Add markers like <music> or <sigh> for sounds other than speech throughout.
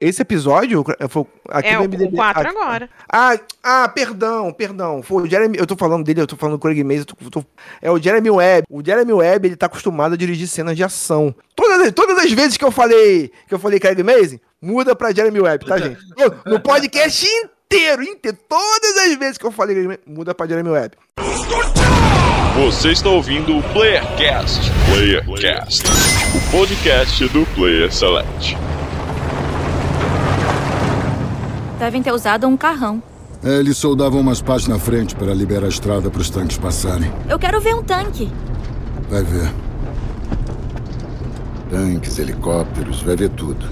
Esse episódio foi aqui é, no MDB. o 4 ah, agora. Ah, ah, perdão, perdão. Foi o Jeremy, eu tô falando dele, eu tô falando do Craig Mason, tô, tô, é o Jeremy Webb. O Jeremy Webb, ele tá acostumado a dirigir cenas de ação. Todas, todas as vezes que eu falei, que eu falei Craig Mason, muda pra Jeremy Webb, tá, gente? <laughs> No, no podcast inteiro, inteiro, todas as vezes que eu falei Craig Mason, muda pra Jeremy Webb. Você está ouvindo o Playercast. Playercast, o podcast do Player Select. Devem ter usado um carrão. É, eles soldavam umas pás na frente para liberar a estrada para os tanques passarem. Eu quero ver um tanque. Vai ver. Tanques, helicópteros, vai ver tudo.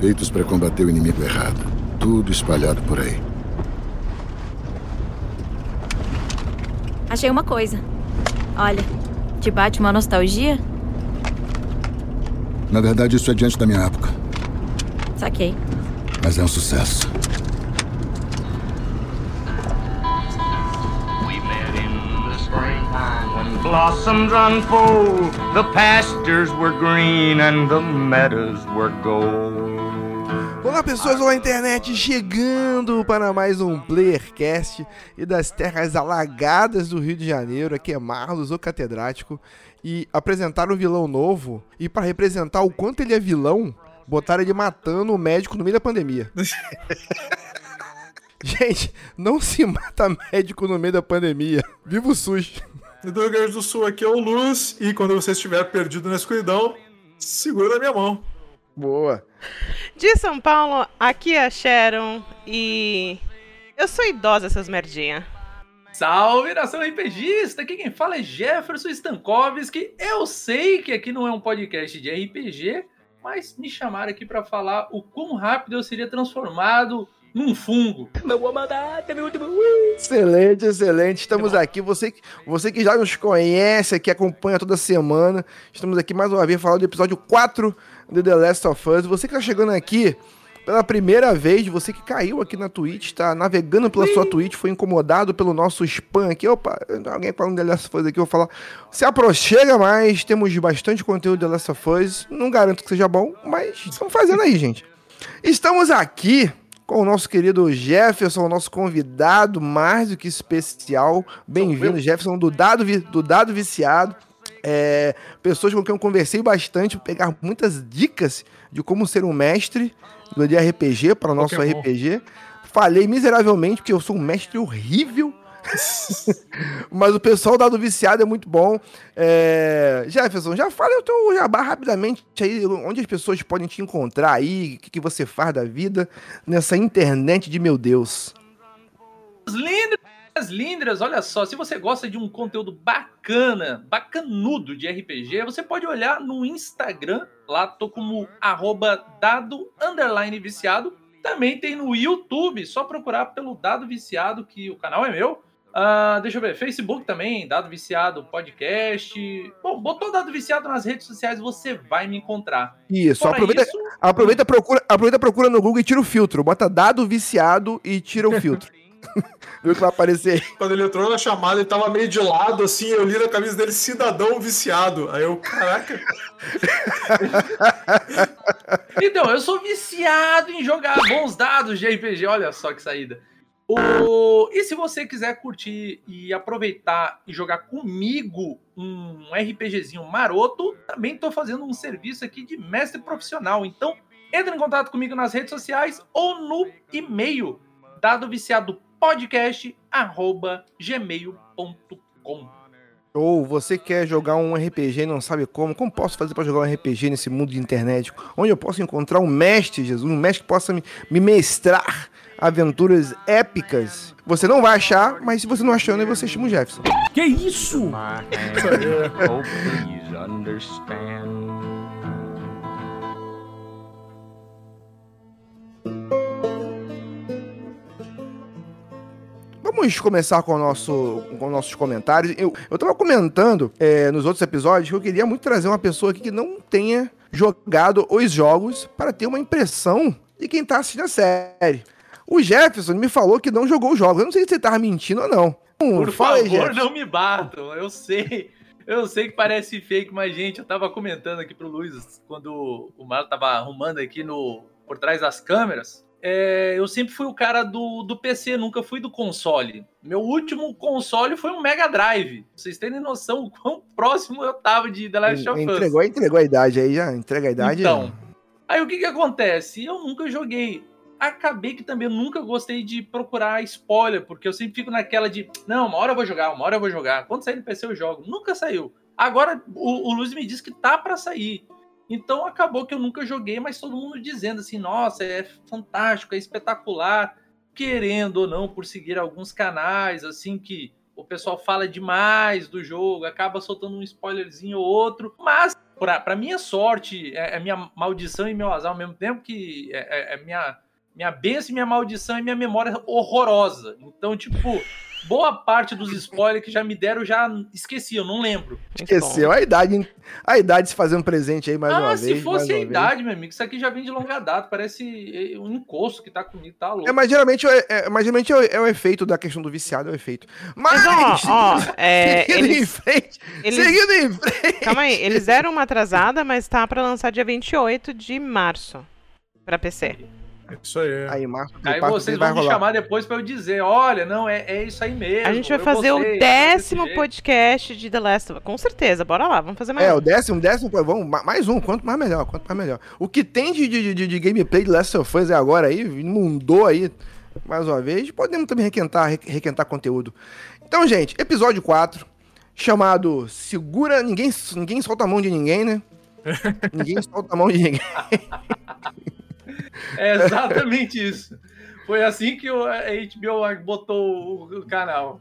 Feitos para combater o inimigo errado. Tudo espalhado por aí. Achei uma coisa. Olha, te bate uma nostalgia? Na verdade, isso é diante da minha época. Saquei mas é um sucesso. blossoms unfold, the pastures were green and the meadows were gold. Olá pessoas, olá internet, chegando para mais um Playercast e das terras alagadas do Rio de Janeiro, aqui é Marlos, o catedrático, e apresentar um vilão novo, e para representar o quanto ele é vilão, Botaram ele matando o médico no meio da pandemia. <laughs> Gente, não se mata médico no meio da pandemia. Viva o SUS. Do Rio Grande do Sul aqui é o Luz. E quando você estiver perdido na escuridão, segura na minha mão. Boa. De São Paulo, aqui é a Sharon. E. Eu sou idosa, essas merdinhas. Salve nação RPGista! Aqui quem fala é Jefferson Stankovski. Eu sei que aqui não é um podcast de RPG, mas me chamaram aqui para falar o quão rápido eu seria transformado num fungo. Excelente, excelente. Estamos aqui. Você, você que já nos conhece, que acompanha toda semana, estamos aqui mais uma vez falando do episódio 4 de The Last of Us. Você que está chegando aqui pela primeira vez, você que caiu aqui na Twitch, está navegando pela Sim. sua Twitch, foi incomodado pelo nosso spam aqui. Opa, alguém falando de Last of Us aqui, eu vou falar. Se aproxima mais, temos bastante conteúdo de Last of Us. Não garanto que seja bom, mas estamos fazendo aí, gente. Estamos aqui com o nosso querido Jefferson, nosso convidado mais do que especial. Bem-vindo, Jefferson, do Dado, do Dado Viciado. É, pessoas com quem eu conversei bastante, pegar muitas dicas de como ser um mestre de RPG para o nosso Pokémon. RPG. Falei miseravelmente, porque eu sou um mestre horrível. <laughs> Mas o pessoal dado viciado é muito bom. É... Jefferson, já fala o teu jabá rapidamente aí, onde as pessoas podem te encontrar aí, o que, que você faz da vida nessa internet de meu Deus. Lindras, lindras, olha só, se você gosta de um conteúdo bacana, bacanudo de RPG, você pode olhar no Instagram Lá tô como arroba dado underline viciado. Também tem no YouTube, só procurar pelo Dado Viciado, que o canal é meu. Uh, deixa eu ver, Facebook também, Dado Viciado Podcast. Bom, botou Dado Viciado nas redes sociais, você vai me encontrar. Isso, aproveita, isso... aproveita, procura, aproveita, procura no Google e tira o filtro. Bota Dado Viciado e tira o filtro. <laughs> <laughs> Viu que vai aparecer aí. Quando ele entrou na chamada, ele tava meio de lado, assim, eu li na camisa dele cidadão viciado. Aí eu, caraca. <laughs> então, eu sou viciado em jogar bons dados de RPG, olha só que saída. O... E se você quiser curtir e aproveitar e jogar comigo um RPGzinho maroto, também estou fazendo um serviço aqui de mestre profissional. Então, entre em contato comigo nas redes sociais ou no e-mail dado viciado podcast arroba gmail.com. Ou você quer jogar um RPG e não sabe como, como posso fazer para jogar um RPG nesse mundo de internet? Onde eu posso encontrar um mestre, Jesus, um mestre que possa me, me mestrar aventuras épicas? Você não vai achar, mas se você não achando, você chama o Jefferson. Que isso? Vamos começar com, o nosso, com nossos comentários. Eu, eu tava comentando é, nos outros episódios que eu queria muito trazer uma pessoa aqui que não tenha jogado os jogos para ter uma impressão de quem tá assistindo a série. O Jefferson me falou que não jogou os jogos. Eu não sei se ele tava mentindo ou não. Por Fala favor, aí, não me batam. Eu sei. Eu sei que parece fake, mas, gente, eu tava comentando aqui pro Luiz quando o Marlon tava arrumando aqui no por trás das câmeras, é, eu sempre fui o cara do, do PC, nunca fui do console. Meu último console foi um Mega Drive. Vocês terem noção o quão <laughs> próximo eu tava de The Last of Us. Entregou, entregou a idade aí já, entrega a idade. Então, aí o que que acontece? Eu nunca joguei. Acabei que também nunca gostei de procurar spoiler, porque eu sempre fico naquela de, não, uma hora eu vou jogar, uma hora eu vou jogar. Quando sair no PC eu jogo. Nunca saiu. Agora o, o Luiz me disse que tá para sair. Então acabou que eu nunca joguei, mas todo mundo dizendo assim: nossa, é fantástico, é espetacular, querendo ou não, por seguir alguns canais, assim, que o pessoal fala demais do jogo, acaba soltando um spoilerzinho ou outro, mas. Para minha sorte, é, é, minha maldição e meu azar ao mesmo tempo, que é, é, é minha, minha bênção, minha maldição e minha memória horrorosa. Então, tipo, boa parte dos spoilers que já me deram, já esqueci, eu não lembro. Esqueceu a idade, a idade se fazer um presente aí mais ah, uma se vez. fosse a mais uma idade, vez. meu amigo, isso aqui já vem de longa data, parece um encosto que tá comigo, tá louco. É, mas geralmente, é, é- mas geralmente é, o- é o efeito da questão do viciado, é o efeito. Mas, Mas, ó, <laughs> ó, é, seguindo em eles, frente, eles- seguindo em frente. calma aí, eles deram uma atrasada, mas tá pra lançar dia 28 de março pra PC. Isso aí. Aí, Marco, Aí vocês vai vão me chamar depois pra eu dizer, olha, não, é, é isso aí mesmo. A gente vai fazer o gostei, décimo desse jeito. podcast de The Last of Us. Com certeza, bora lá, vamos fazer mais É, um. o décimo, décimo, vamos, ma- mais um, quanto mais melhor, quanto mais melhor. O que tem de, de, de, de gameplay de Last of Us é agora aí, inundou aí, mais uma vez, podemos também requentar, re- requentar conteúdo. Então, gente, episódio 4, chamado Segura, ninguém, ninguém solta a mão de ninguém, né? <laughs> ninguém solta a mão de ninguém. <laughs> É exatamente isso. Foi assim que o- HBO botou o, canal.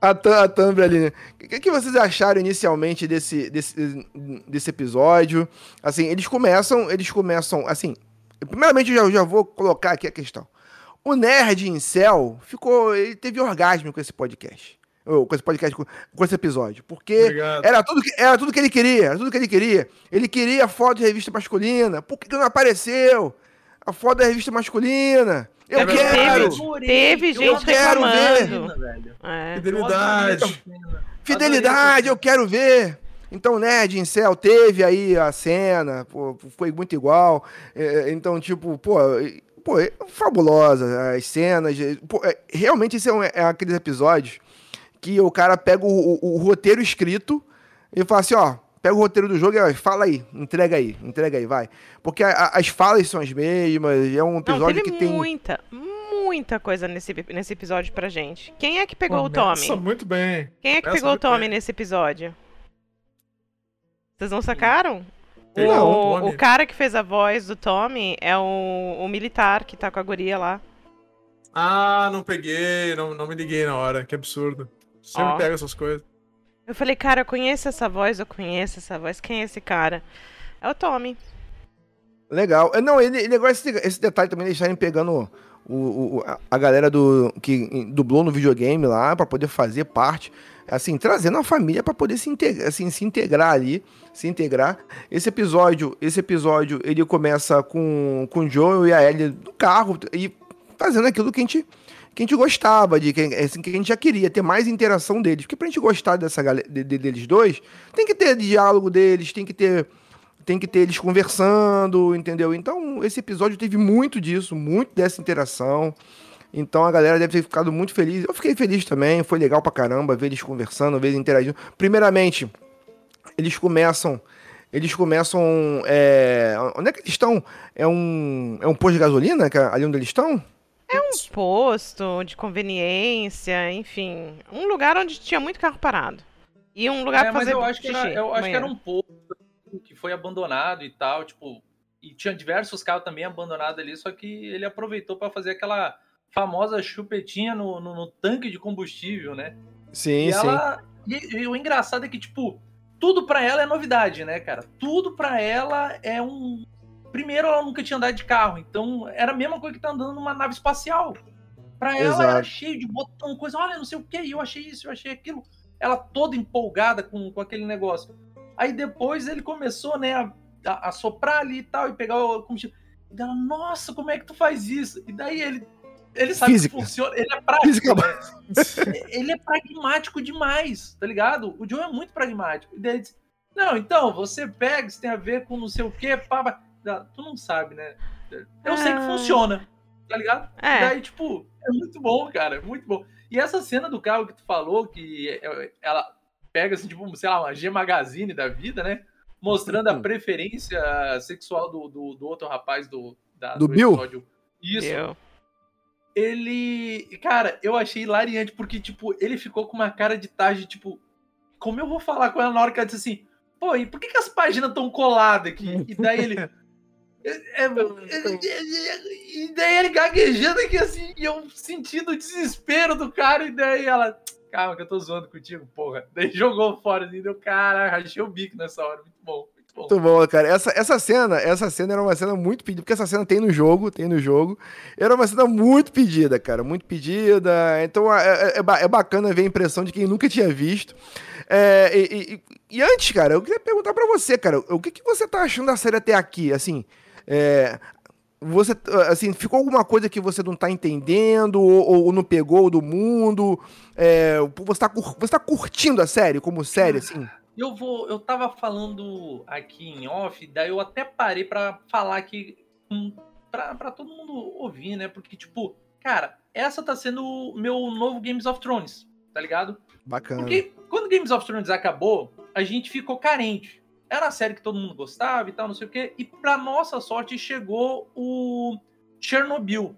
A, a thumb ali, né? O que, que vocês acharam inicialmente desse, desse, desse episódio? Assim, eles começam, eles começam, assim, primeiramente eu já, já vou colocar aqui a questão. O Nerd em Cell ficou, ele teve orgasmo com esse podcast. Ou com esse podcast, com, com esse episódio. Porque Obrigado. era tudo, que, era tudo que ele queria, era tudo que ele queria. Ele queria foto de revista masculina. Por que, que não apareceu? A foto da revista masculina. Eu É quero! Teve, teve Eu gente quero reclamando. velho. É. Fidelidade. Fidelidade, eu quero ver. Então, Nerd em Cell teve aí a cena, pô, foi muito igual. É, então, tipo, pô, pô, é fabulosa as cenas. é, pô, é, realmente, esse é, um, é aqueles episódios que o cara pega o, o- o roteiro escrito e fala assim, ó, pega o roteiro do jogo e fala aí, entrega aí, entrega aí, vai. Porque a- a- as falas são as mesmas, é um Não, episódio teve que tem... muita, muita coisa nesse, nesse episódio pra gente. Quem é que pegou o Começa Tommy? muito bem. Quem é que começa pegou o Tommy bem. nesse episódio? Vocês não sacaram? O, Não, o cara que fez a voz do Tommy é o, o militar que tá com a guria lá. Ah, não peguei, não, não me liguei na hora. Que absurdo. Sempre Ó. pega essas coisas. Eu falei, cara, eu conheço essa voz, eu conheço essa voz. Quem é esse cara? É o Tommy. Legal. É, Não, ele, ele agora esse, esse detalhe também estarem pegando o, o- a- galera do que dublou no videogame lá pra poder fazer parte, assim, trazendo a família pra poder se integrar, assim, se integrar ali, se integrar. Esse episódio, esse episódio, ele começa com com o Joel e a Ellie no carro e fazendo aquilo que a gente que a gente gostava de que, assim, que a gente já queria ter mais interação deles, porque pra gente gostar dessa galera de- de- deles dois, tem que ter diálogo deles, tem que ter tem que ter eles conversando, entendeu? Então, esse episódio teve muito disso, muito dessa interação. Então a galera deve ter ficado muito feliz. Eu fiquei feliz também, foi legal pra caramba ver eles conversando, ver eles interagindo. Primeiramente, eles começam. Eles começam. é, onde é que eles estão? É um, é um posto de gasolina é ali onde eles estão? Um posto de conveniência, enfim. Um lugar onde tinha muito carro parado. E um lugar É, pra mas fazer eu acho que xixi. era, eu acho que era um posto que foi abandonado e tal, tipo, e tinha diversos carros também abandonados ali, só que ele aproveitou para fazer aquela famosa chupetinha no, no- no tanque de combustível, né? Sim, E sim. ela. E, e o engraçado é que, tipo, tudo pra ela é novidade, né, cara? Tudo pra ela é um. Primeiro, ela nunca tinha andado de carro, então era a mesma coisa que tá andando numa nave espacial. Pra ela Exato. era cheio de botão, coisa, olha, não sei o que, eu achei isso, eu achei aquilo. Ela toda empolgada com, com aquele negócio. Aí depois ele começou, né, a, a, a soprar ali e tal, e pegar o combustível. E dela, nossa, como é que tu faz isso? E daí ele. Ele sabe Física. que funciona, ele é prático. Né? <laughs> ele é pragmático demais, tá ligado? O Joe é muito pragmático. E daí ele diz, não, então, você pega, isso tem a ver com não sei o quê, pá, pá. Tu não sabe, né? Eu sei que Ah. funciona, tá ligado? É. Daí, tipo, é muito bom, cara, é muito bom. E essa cena do carro que tu falou, que é- ela pega, assim, tipo, sei lá, uma G Magazine da vida, né? Mostrando a Uhum. preferência sexual do, do, do outro rapaz do, da- Do Bill? Isso. Eu. Ele. Cara, eu achei hilariante, porque, tipo, ele ficou com uma cara de tarde, tipo, como eu vou falar com ela na hora que ela disse assim, pô, e por que, que as páginas estão coladas aqui? E daí ele. <laughs> é- é- e daí ele gaguejando aqui assim, e eu sentindo o desespero do cara, e daí ela. Calma, que eu tô zoando contigo, porra. Daí jogou fora, assim, deu, cara, rachei o bico nessa hora. Muito bom, muito bom. Muito bom, cara. Essa, essa cena, essa cena era uma cena muito pedida, porque essa cena tem no jogo, tem no jogo. Era uma cena muito pedida, cara, muito pedida. Então é, é- é é bacana ver a impressão de quem nunca tinha visto. É, e, e- e antes, cara, eu queria perguntar pra você, cara, o que, que você tá achando da série até aqui? Assim, é, você, assim, ficou alguma coisa que você não tá entendendo ou, ou não pegou do mundo? É, você, tá, cur- você tá curtindo a série como série, assim? Eu vou, eu tava falando aqui em off, daí eu até parei pra falar aqui pra todo mundo ouvir, né? Porque, tipo, cara, essa tá sendo o meu novo Games of Thrones, tá ligado? Bacana. Porque quando Games of Thrones acabou, a gente ficou carente. Era a série que todo mundo gostava e tal, não sei o quê. E pra nossa sorte chegou o Chernobyl,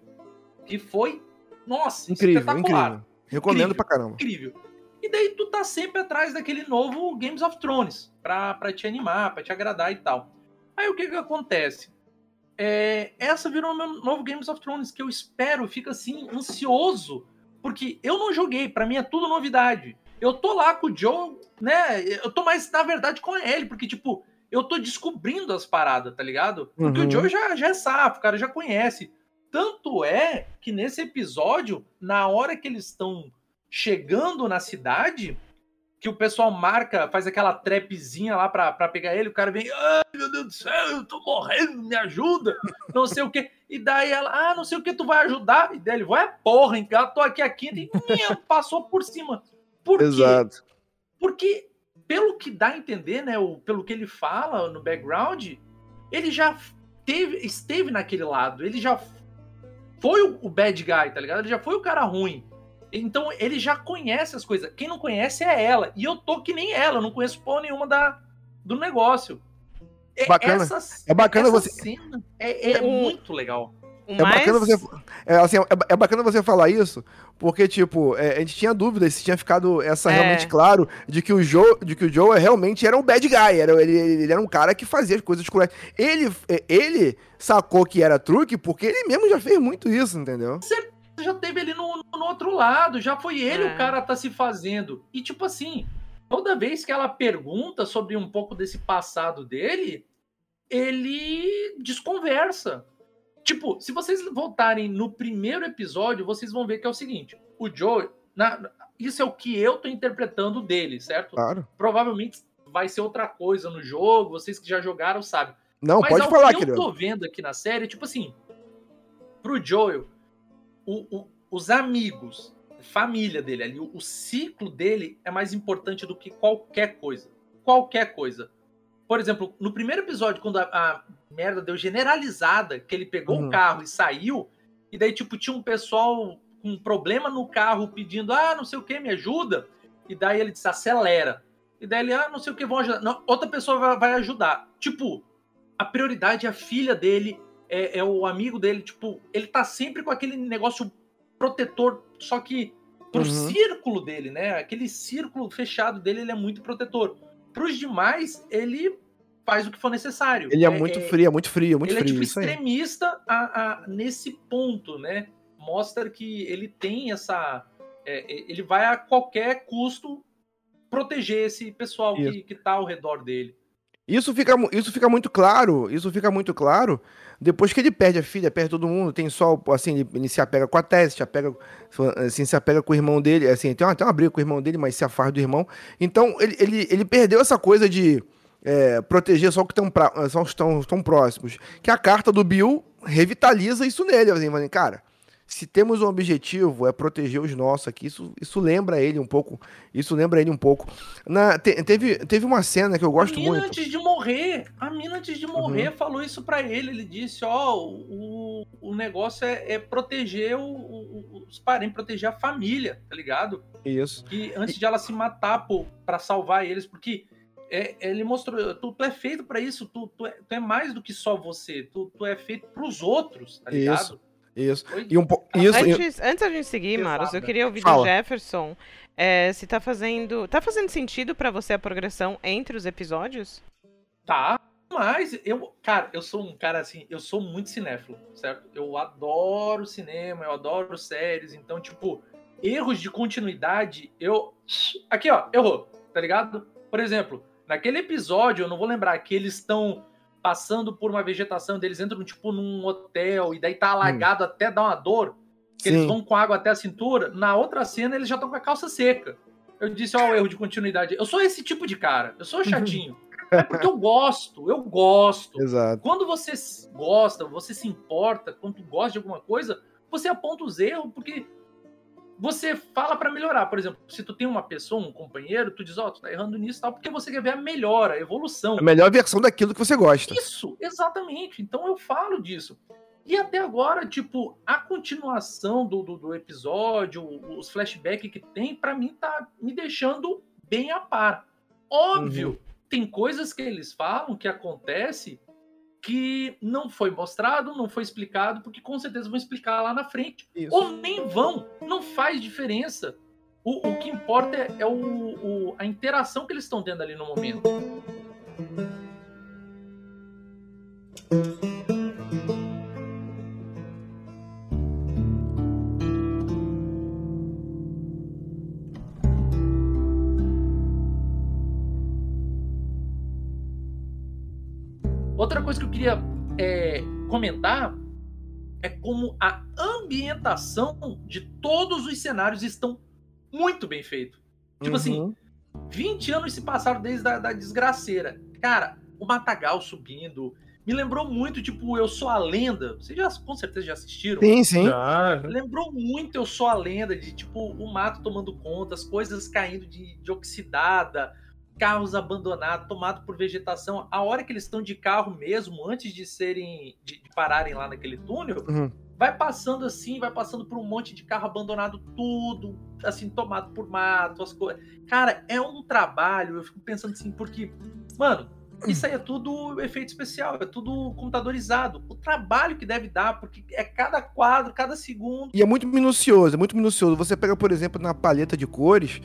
que foi, nossa, Incrível, espetacular incrível. Recomendo Incrível. pra caramba. incrível. E daí tu tá sempre atrás daquele novo Games of Thrones pra, pra te animar, pra te agradar e tal. Aí o que que acontece? É, essa virou o meu novo Games of Thrones, que eu espero, fica assim, ansioso, porque eu não joguei, pra mim é tudo novidade. Eu tô lá com o Joe, né? Eu tô mais, na verdade, com ele, porque, tipo, eu tô descobrindo as paradas, tá ligado? Porque Uhum. o Joe já, já é safo, o cara já conhece. Tanto é que nesse episódio, na hora que eles estão chegando na cidade, que o pessoal marca, faz aquela trapzinha lá pra, pra pegar ele, o cara vem, ai meu Deus do céu, eu tô morrendo, me ajuda, não sei o que. E daí ela, ah, não sei o que, tu vai ajudar? E daí ele, vai, porra, hein, cara, tô aqui a quinta e minha, passou por cima. Por quê? Exato. Porque, pelo que dá a entender, né, o, pelo que ele fala no background, ele já teve, esteve naquele lado, ele já foi o, o bad guy, tá ligado? Ele já foi o cara ruim. Então ele já conhece as coisas. Quem não conhece é ela. E eu tô que nem ela, eu não conheço porra nenhuma da, do negócio. É, Bacana. essa- É bacana você- cena é, é O- muito legal. É bacana você. É, assim, é, é bacana você falar isso, porque, tipo, é, a gente tinha dúvidas se tinha ficado essa É. realmente claro de que o Joe, de que o Joe realmente era um bad guy. Era, ele, ele era um cara que fazia as coisas cruéis. Ele, é, ele sacou que era truque porque ele mesmo já fez muito isso, entendeu? já teve ele no, no outro lado, já foi ele É. o cara tá se fazendo. E tipo assim, toda vez que ela pergunta sobre um pouco desse passado dele, ele desconversa. Tipo, se vocês voltarem no primeiro episódio, vocês vão ver que é o seguinte: o Joe, na- isso é o que eu tô interpretando dele, certo? Claro. Provavelmente vai ser outra coisa no jogo, vocês que já jogaram sabem. Não, Mas pode falar, que querido. eu tô vendo aqui na série, tipo assim, pro Joel, o- o- os amigos, família dele ali, o, o ciclo dele é mais importante do que qualquer coisa. Qualquer coisa. Por exemplo, no primeiro episódio, quando a, a merda deu generalizada, que ele pegou Uhum. o carro e saiu, e daí, tipo, tinha um pessoal com um problema no carro pedindo, ah, não sei o que, me ajuda. E daí ele disse, acelera. E daí ele, ah, não sei o que, vão ajudar. Não, outra pessoa vai, vai ajudar. Tipo, a prioridade é a filha dele, é, é o amigo dele, tipo, ele tá sempre com aquele negócio protetor, só que pro Uhum. círculo dele, né? Aquele círculo fechado dele, ele é muito protetor. Pros demais, ele faz o que for necessário. Ele é, muito frio, é muito frio, muito ele frio. é tipo extremista a- a- nesse ponto, né? Mostra que ele tem essa. é, é, ele vai a qualquer custo proteger esse pessoal Isso. que, que tá ao redor dele. Isso fica, isso fica muito claro, isso fica muito claro depois que ele perde a filha, perde todo mundo, tem só, assim, ele, ele se apega com a Tess, se apega, assim, se apega com o irmão dele, assim, tem uma, tem uma briga com o irmão dele, mas se afasta do irmão. Então, ele, ele, ele perdeu essa coisa de é, proteger só, que tão pra, só os que estão tão próximos. Que a carta do Bill revitaliza isso nele, assim, cara, se temos um objetivo é proteger os nossos aqui, isso, isso lembra ele um pouco. Isso lembra ele um pouco. Na, te- teve, teve uma cena que eu gosto a mina muito. antes de morrer, a mina antes de morrer Uhum. falou isso pra ele. Ele disse: Ó, o, o negócio é, é proteger o- o- os parentes, proteger a família, tá ligado? Isso. Que antes de ela se matar pô, pra salvar eles, porque é- ele mostrou: tu, tu é feito pra isso, tu, tu, é, tu é mais do que só você, tu, tu é feito pros outros, tá ligado? Isso. Isso. Foi- E um po- isso, Antes, antes da gente seguir. Maros, eu queria ouvir Fala. do Jefferson é, se tá fazendo. Tá fazendo sentido pra você a progressão entre os episódios? Tá, mas eu, cara, eu sou um cara assim, eu sou muito cinéfilo, certo? Eu adoro cinema, eu adoro séries, então, tipo, erros de continuidade, eu. Aqui, ó, errou, tá ligado? Por exemplo, naquele episódio, eu não vou lembrar que eles estão passando por uma vegetação, deles entram, tipo, num hotel, e daí tá alagado até dar uma dor, que eles Sim. vão com água até a cintura. Na outra cena, eles já estão com a calça seca. Eu disse, ó, o erro de continuidade. Eu sou esse tipo de cara, eu sou chatinho. É porque eu gosto, eu gosto. Exato. Quando você gosta, você se importa, quando tu gosta de alguma coisa, você aponta os erros, porque você fala pra melhorar. Por exemplo, se tu tem uma pessoa, um companheiro, tu diz, ó, tu tá errando nisso e tal, porque você quer ver a melhora, a evolução. A melhor versão daquilo que você gosta. Isso, exatamente. Então eu falo disso. E até agora, tipo, a continuação do, do, do episódio, os flashbacks que tem, pra mim tá me deixando bem a par. Óbvio, tem coisas que eles falam que acontece que não foi mostrado, não foi explicado, porque com certeza vão explicar lá na frente. Isso. Ou nem vão, não faz diferença. O, o que importa é, é o, o- a interação que eles estão tendo ali no momento. Outra coisa que eu queria é, comentar é como a ambientação de todos os cenários estão muito bem feitos. Tipo assim, Uhum. 20 anos se passaram desde a da desgraceira. Cara, o Matagal subindo. Me lembrou muito, tipo, Eu Sou a Lenda. Vocês já, com certeza já assistiram. Sim, sim. Já, Lembrou muito Eu Sou a Lenda, de tipo, o mato tomando conta, as coisas caindo de, de oxidada, carros abandonados, tomado por vegetação. A hora que eles estão de carro mesmo, antes de serem. de, de pararem lá naquele túnel, Uhum. vai passando assim, vai passando por um monte de carro abandonado, tudo, assim, tomado por mato, as coisas. Cara, é um trabalho, eu fico pensando assim, porque, mano, isso aí é tudo efeito especial, é tudo computadorizado. O trabalho que deve dar, porque é cada quadro, cada segundo. E é muito minucioso, é muito minucioso. Você pega, por exemplo, na paleta de cores,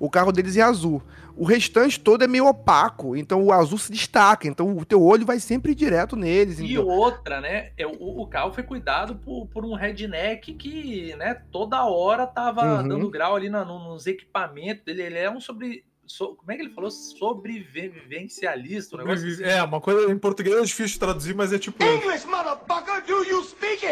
o carro deles é azul. O restante todo é meio opaco, então o azul se destaca. Então o teu olho vai sempre direto neles. E então- outra, né? É, o, o carro foi cuidado por, por um redneck que, né, toda hora tava Uhum. dando grau ali na, no- nos equipamentos dele. Ele é um sobre. So- como é que ele falou? Sobrevivencialista, um negócio assim. É, uma coisa em português é difícil de traduzir, mas é tipo.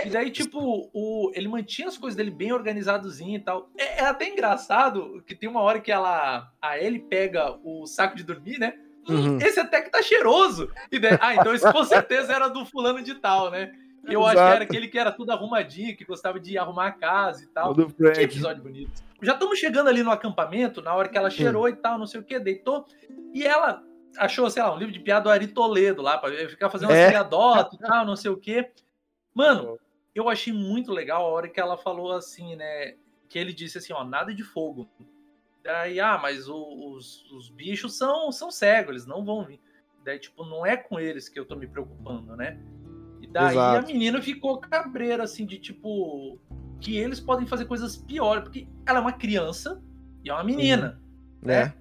E daí, tipo, o, ele mantinha as coisas dele bem organizadozinho e tal. É, é até engraçado que tem uma hora que ela. A Ellie pega o saco de dormir, né? Hum, Uhum. Esse até que tá cheiroso. E daí, ah, então esse com certeza era do fulano de tal, né? Eu acho que Exato. era aquele que era tudo arrumadinho, que gostava de arrumar a casa e tal. Do Que episódio bonito. Já estamos chegando ali no acampamento, na hora que ela cheirou e tal, não sei o que, deitou. E ela achou, sei lá, um livro de piada do Ari Toledo lá, pra ficar fazendo É. assim, adota e tal, não sei o que. Mano, eu achei muito legal a hora que ela falou assim, né? Que ele disse assim, ó, nada de fogo. Daí, ah, mas o- os, os bichos são, são cegos, eles não vão vir. Daí, tipo, não é com eles que eu tô me preocupando, né? E daí Exato. a menina ficou cabreira, assim, de tipo. Que eles podem fazer coisas piores, porque ela é uma criança e é uma menina. né?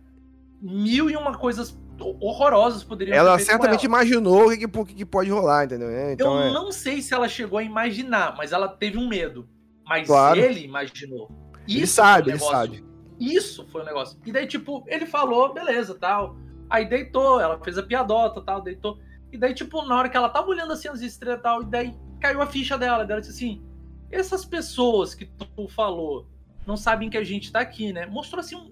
Mil e uma coisas horrorosas poderiam Ela certamente ela. imaginou o que, que- pode rolar, entendeu? É, Então eu é. não sei se ela chegou a imaginar, mas ela teve um medo. Mas Claro. ele imaginou. Ele Isso sabe, foi o ele sabe. Isso foi o negócio. E daí, tipo, ele falou, beleza, tal. Aí deitou, ela fez a piadota, tal, deitou. E daí, tipo, na hora que ela tava olhando assim as estrelas e tal, e daí caiu a ficha dela. Dela disse assim: essas pessoas que tu falou não sabem que a gente tá aqui, né? Mostrou assim um,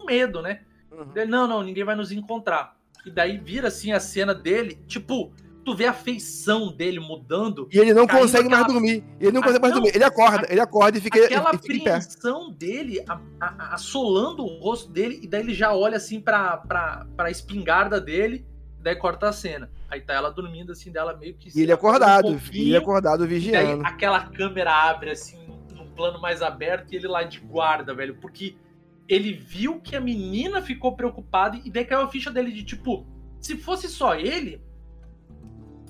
um medo, né? Uhum. Ele, não, não, ninguém vai nos encontrar. E daí vira assim a cena dele, tipo, tu vê a feição dele mudando. E ele não consegue mais aquela- dormir. Ele não consegue mais Não, dormir. Ele acorda, ele acorda e fica, aquela e fica apreensão dele a- a- a- assolando o rosto dele, e daí ele já olha assim pra, pra, pra espingarda dele, daí corta a cena. Aí tá ela dormindo assim, dela meio que. E ele acorda acordado. um e ele acordado e daí vigiando. aquela câmera abre assim, num plano mais aberto, e ele lá de guarda, velho. Porque ele viu que a menina ficou preocupada, e daí caiu a ficha dele de tipo, se fosse só ele.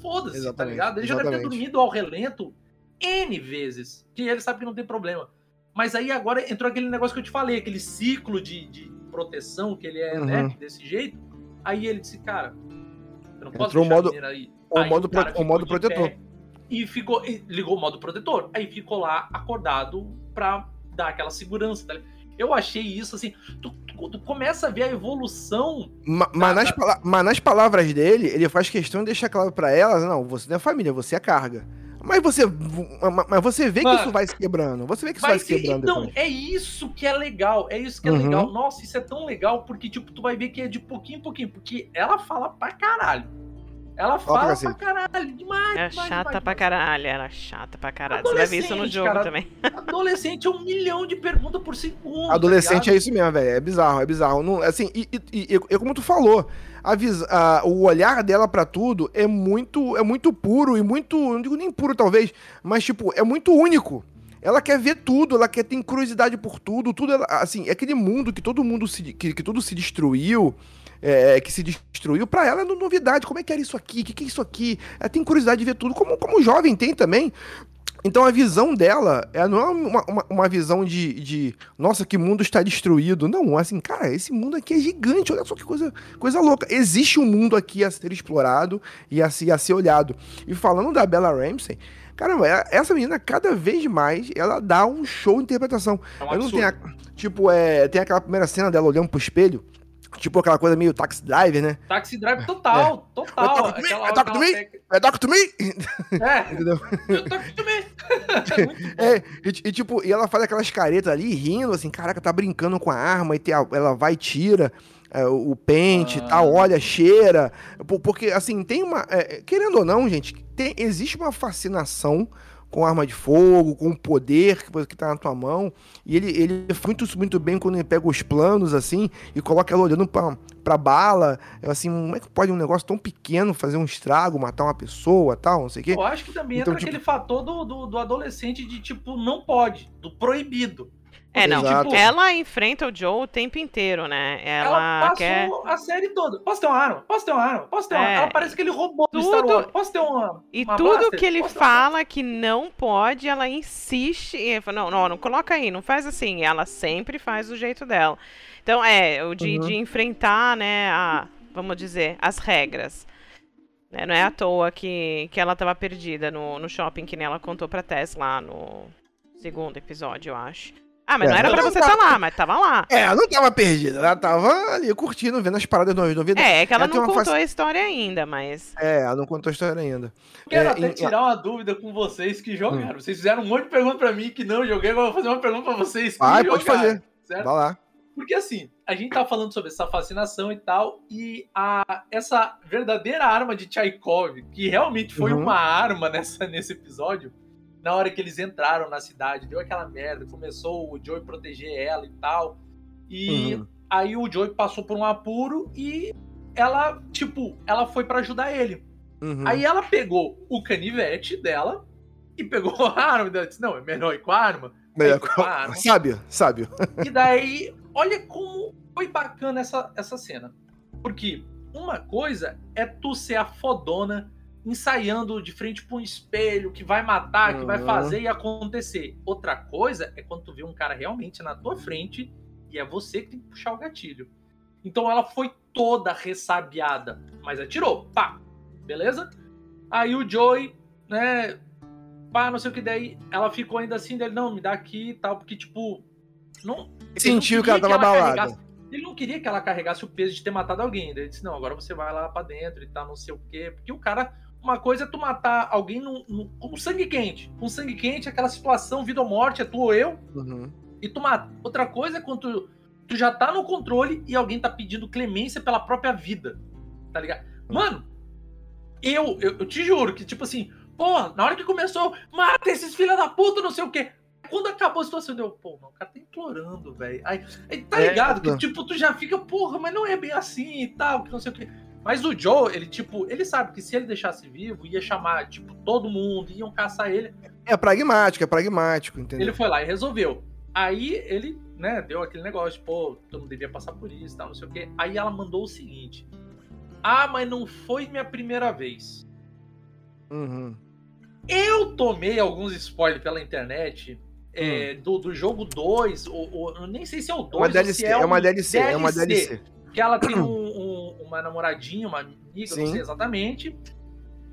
Foda-se, tá ligado? Ele já deve ter dormido ao relento N vezes. Que ele sabe que não tem problema. Mas aí agora entrou aquele negócio que eu te falei, aquele ciclo de, de proteção que ele é, né, Uhum. desse jeito. Aí ele disse, cara, eu não posso Entrou o deixar a modo- menina aí. o Aí modo pro- cara o modo protetor. E ficou, e ligou o modo protetor. Aí ficou lá acordado pra dar aquela segurança. tá? Eu achei isso assim. Tu, tu- tu começa a ver a evolução. Ma- Mas, nas, pala- mas nas palavras dele, ele faz questão de deixar claro pra ela, não, você não é família, você é carga. Mas você, ma- mas você vê Mano, que isso vai se quebrando. Você vê que isso vai se quebrando então, depois. é isso que é legal. É isso que é Uhum. legal. Nossa, isso é tão legal porque, tipo, tu vai ver que é de pouquinho em pouquinho. Porque ela fala pra caralho. Ela fala pra caralho. Demais. É demais, chata demais, pra caralho, ela é chata pra caralho. Você vai ver isso no jogo cara. também. <laughs> Adolescente é um milhão de perguntas por segundo. Adolescente tá é isso mesmo, velho. É bizarro, é bizarro. Não, assim, e, e- e- e como tu falou, a vis- a- o olhar dela pra tudo é muito, é muito puro e muito, não digo nem puro talvez, mas tipo, é muito único. Ela quer ver tudo, ela quer ter curiosidade por tudo, tudo ela- assim, é aquele mundo que todo mundo se, que, que tudo se destruiu, é, que se destruiu, pra ela é novidade. Como é que era isso aqui? O que, que é isso aqui? Ela tem curiosidade de ver tudo, como, como o jovem tem também. Então a visão dela é, não é uma, uma, uma visão de, de, nossa, que mundo está destruído. Não, assim, cara, esse mundo aqui é gigante, olha só que coisa, coisa louca. Existe um mundo aqui a ser explorado e a, a ser olhado. E falando da Bella Ramsey, caramba, ela- essa menina, cada vez mais, ela dá um show de interpretação. É um Eu não tenho, tipo, é, tem aquela primeira cena dela olhando pro espelho, tipo aquela coisa meio taxi driver, né? Taxi drive total, Vai total. talk to me, hora talk to me. É Talk to me! É, Entendeu? eu aqui também. <laughs> Muito bom. É, e, e, tipo, e ela faz aquelas caretas ali, rindo, assim, caraca, tá brincando com a arma, e tem a- ela vai e tira é, o pente Ah. tal, olha, cheira. Po- Porque, assim, tem uma. é, querendo ou não, gente, tem- existe uma fascinação com arma de fogo, com o poder que, que tá na tua mão. E ele, ele muito, muito bem quando ele pega os planos, assim, e coloca ela olhando pra, pra bala. Eu, assim, como é que pode um negócio tão pequeno fazer um estrago, matar uma pessoa tal, não sei o quê? Eu acho que também Então, entra tipo- aquele fator do, do, do adolescente de tipo, não pode, do proibido. É, não. Exato. Ela enfrenta o Joe o tempo inteiro, né? Ela, Ela, passou quer. a série toda. Posso ter uma arma? Posso ter uma arma? Posso ter uma É, Ela parece aquele robô do tudo- Star Wars. Posso ter uma. E uma tudo blaster? que ele fala que não pode, ela insiste. E ele fala, não, não, não coloca aí, não faz assim. Ela sempre faz do jeito dela. Então, é, o de, Uhum. de enfrentar, né, a, vamos dizer, as regras. Né, Não é à toa que, que ela tava perdida no, no shopping, que nem ela contou pra Tess lá no segundo episódio, eu acho. Ah, mas É, não era não pra você tá- estar lá, mas tava lá. É, ela não tava perdida, ela tava ali curtindo, vendo as paradas novas novidades. É, é que ela Ela não contou faci- a história ainda, mas. É, ela não contou a história ainda. Quero É, até em- tirar uma dúvida com vocês que jogaram. Vocês fizeram um monte de pergunta pra mim que não joguei, agora eu vou fazer uma pergunta pra vocês que Vai, pode fazer. Certo? Vai lá. Porque assim, a gente tá falando sobre essa fascinação e tal, e a, essa verdadeira arma de Tchaikov, que realmente foi Uhum. uma arma nessa, nesse episódio, na hora que eles entraram na cidade, deu aquela merda, começou o Joey proteger ela e tal, e Uhum. aí o Joey passou por um apuro e ela, tipo, ela foi pra ajudar ele. Uhum. Aí ela pegou o canivete dela e pegou <laughs> a arma, ela disse, não, é melhor ir com a arma. Melhor- com a arma. Sábio, sábio. E daí, olha como foi bacana essa, essa cena. Porque uma coisa é tu ser a fodona ensaiando de frente pra um espelho que vai matar, que vai Uhum. fazer e acontecer. Outra coisa é quando tu vê um cara realmente na tua frente e é você que tem que puxar o gatilho. Então ela foi toda ressabiada, mas atirou, pá, beleza? Aí o Joey, né, pá, não sei o que daí, ela ficou ainda assim, dele, não, me dá aqui e tal, porque tipo, não... Sentiu que ela tava carregasse- Ele não queria que ela carregasse o peso de ter matado alguém. Ele disse, não, agora você vai lá pra dentro e tal, não sei o quê. Porque o cara, uma coisa é tu matar alguém no, no, com sangue quente. Com sangue quente, aquela situação, vida ou morte, é tu ou eu, Uhum. e tu mata. Outra coisa é quando tu, tu já tá no controle e alguém tá pedindo clemência pela própria vida. Tá ligado? Mano, Eu, eu, eu te juro que, tipo assim, pô, na hora que começou, mata esses filha da puta, não sei o quê. Quando acabou a situação, deu, pô, mano, o cara tá implorando, velho. Aí, aí, tá É, ligado? Que, não. tipo, tu já fica, porra, mas não é bem assim e tal, que não sei o quê. Mas o Joe, ele, tipo, ele sabe que se ele deixasse vivo, ia chamar, tipo, todo mundo, iam caçar ele. É pragmático, é pragmático, entendeu? Ele foi lá e resolveu. Aí ele, né, deu aquele negócio, pô, todo mundo devia passar por isso, tal, não sei o quê. Aí ela mandou o seguinte: Ah, mas não foi minha primeira vez. Uhum. Eu tomei alguns spoilers pela internet é, Hum. do, do jogo 2, ou, ou- eu nem sei se é o 2 É uma ou DLC, se é, é, uma um DLC, é uma DLC. Que ela tem <clears throat> um- uma namoradinha, uma amiga, não Sim. sei exatamente.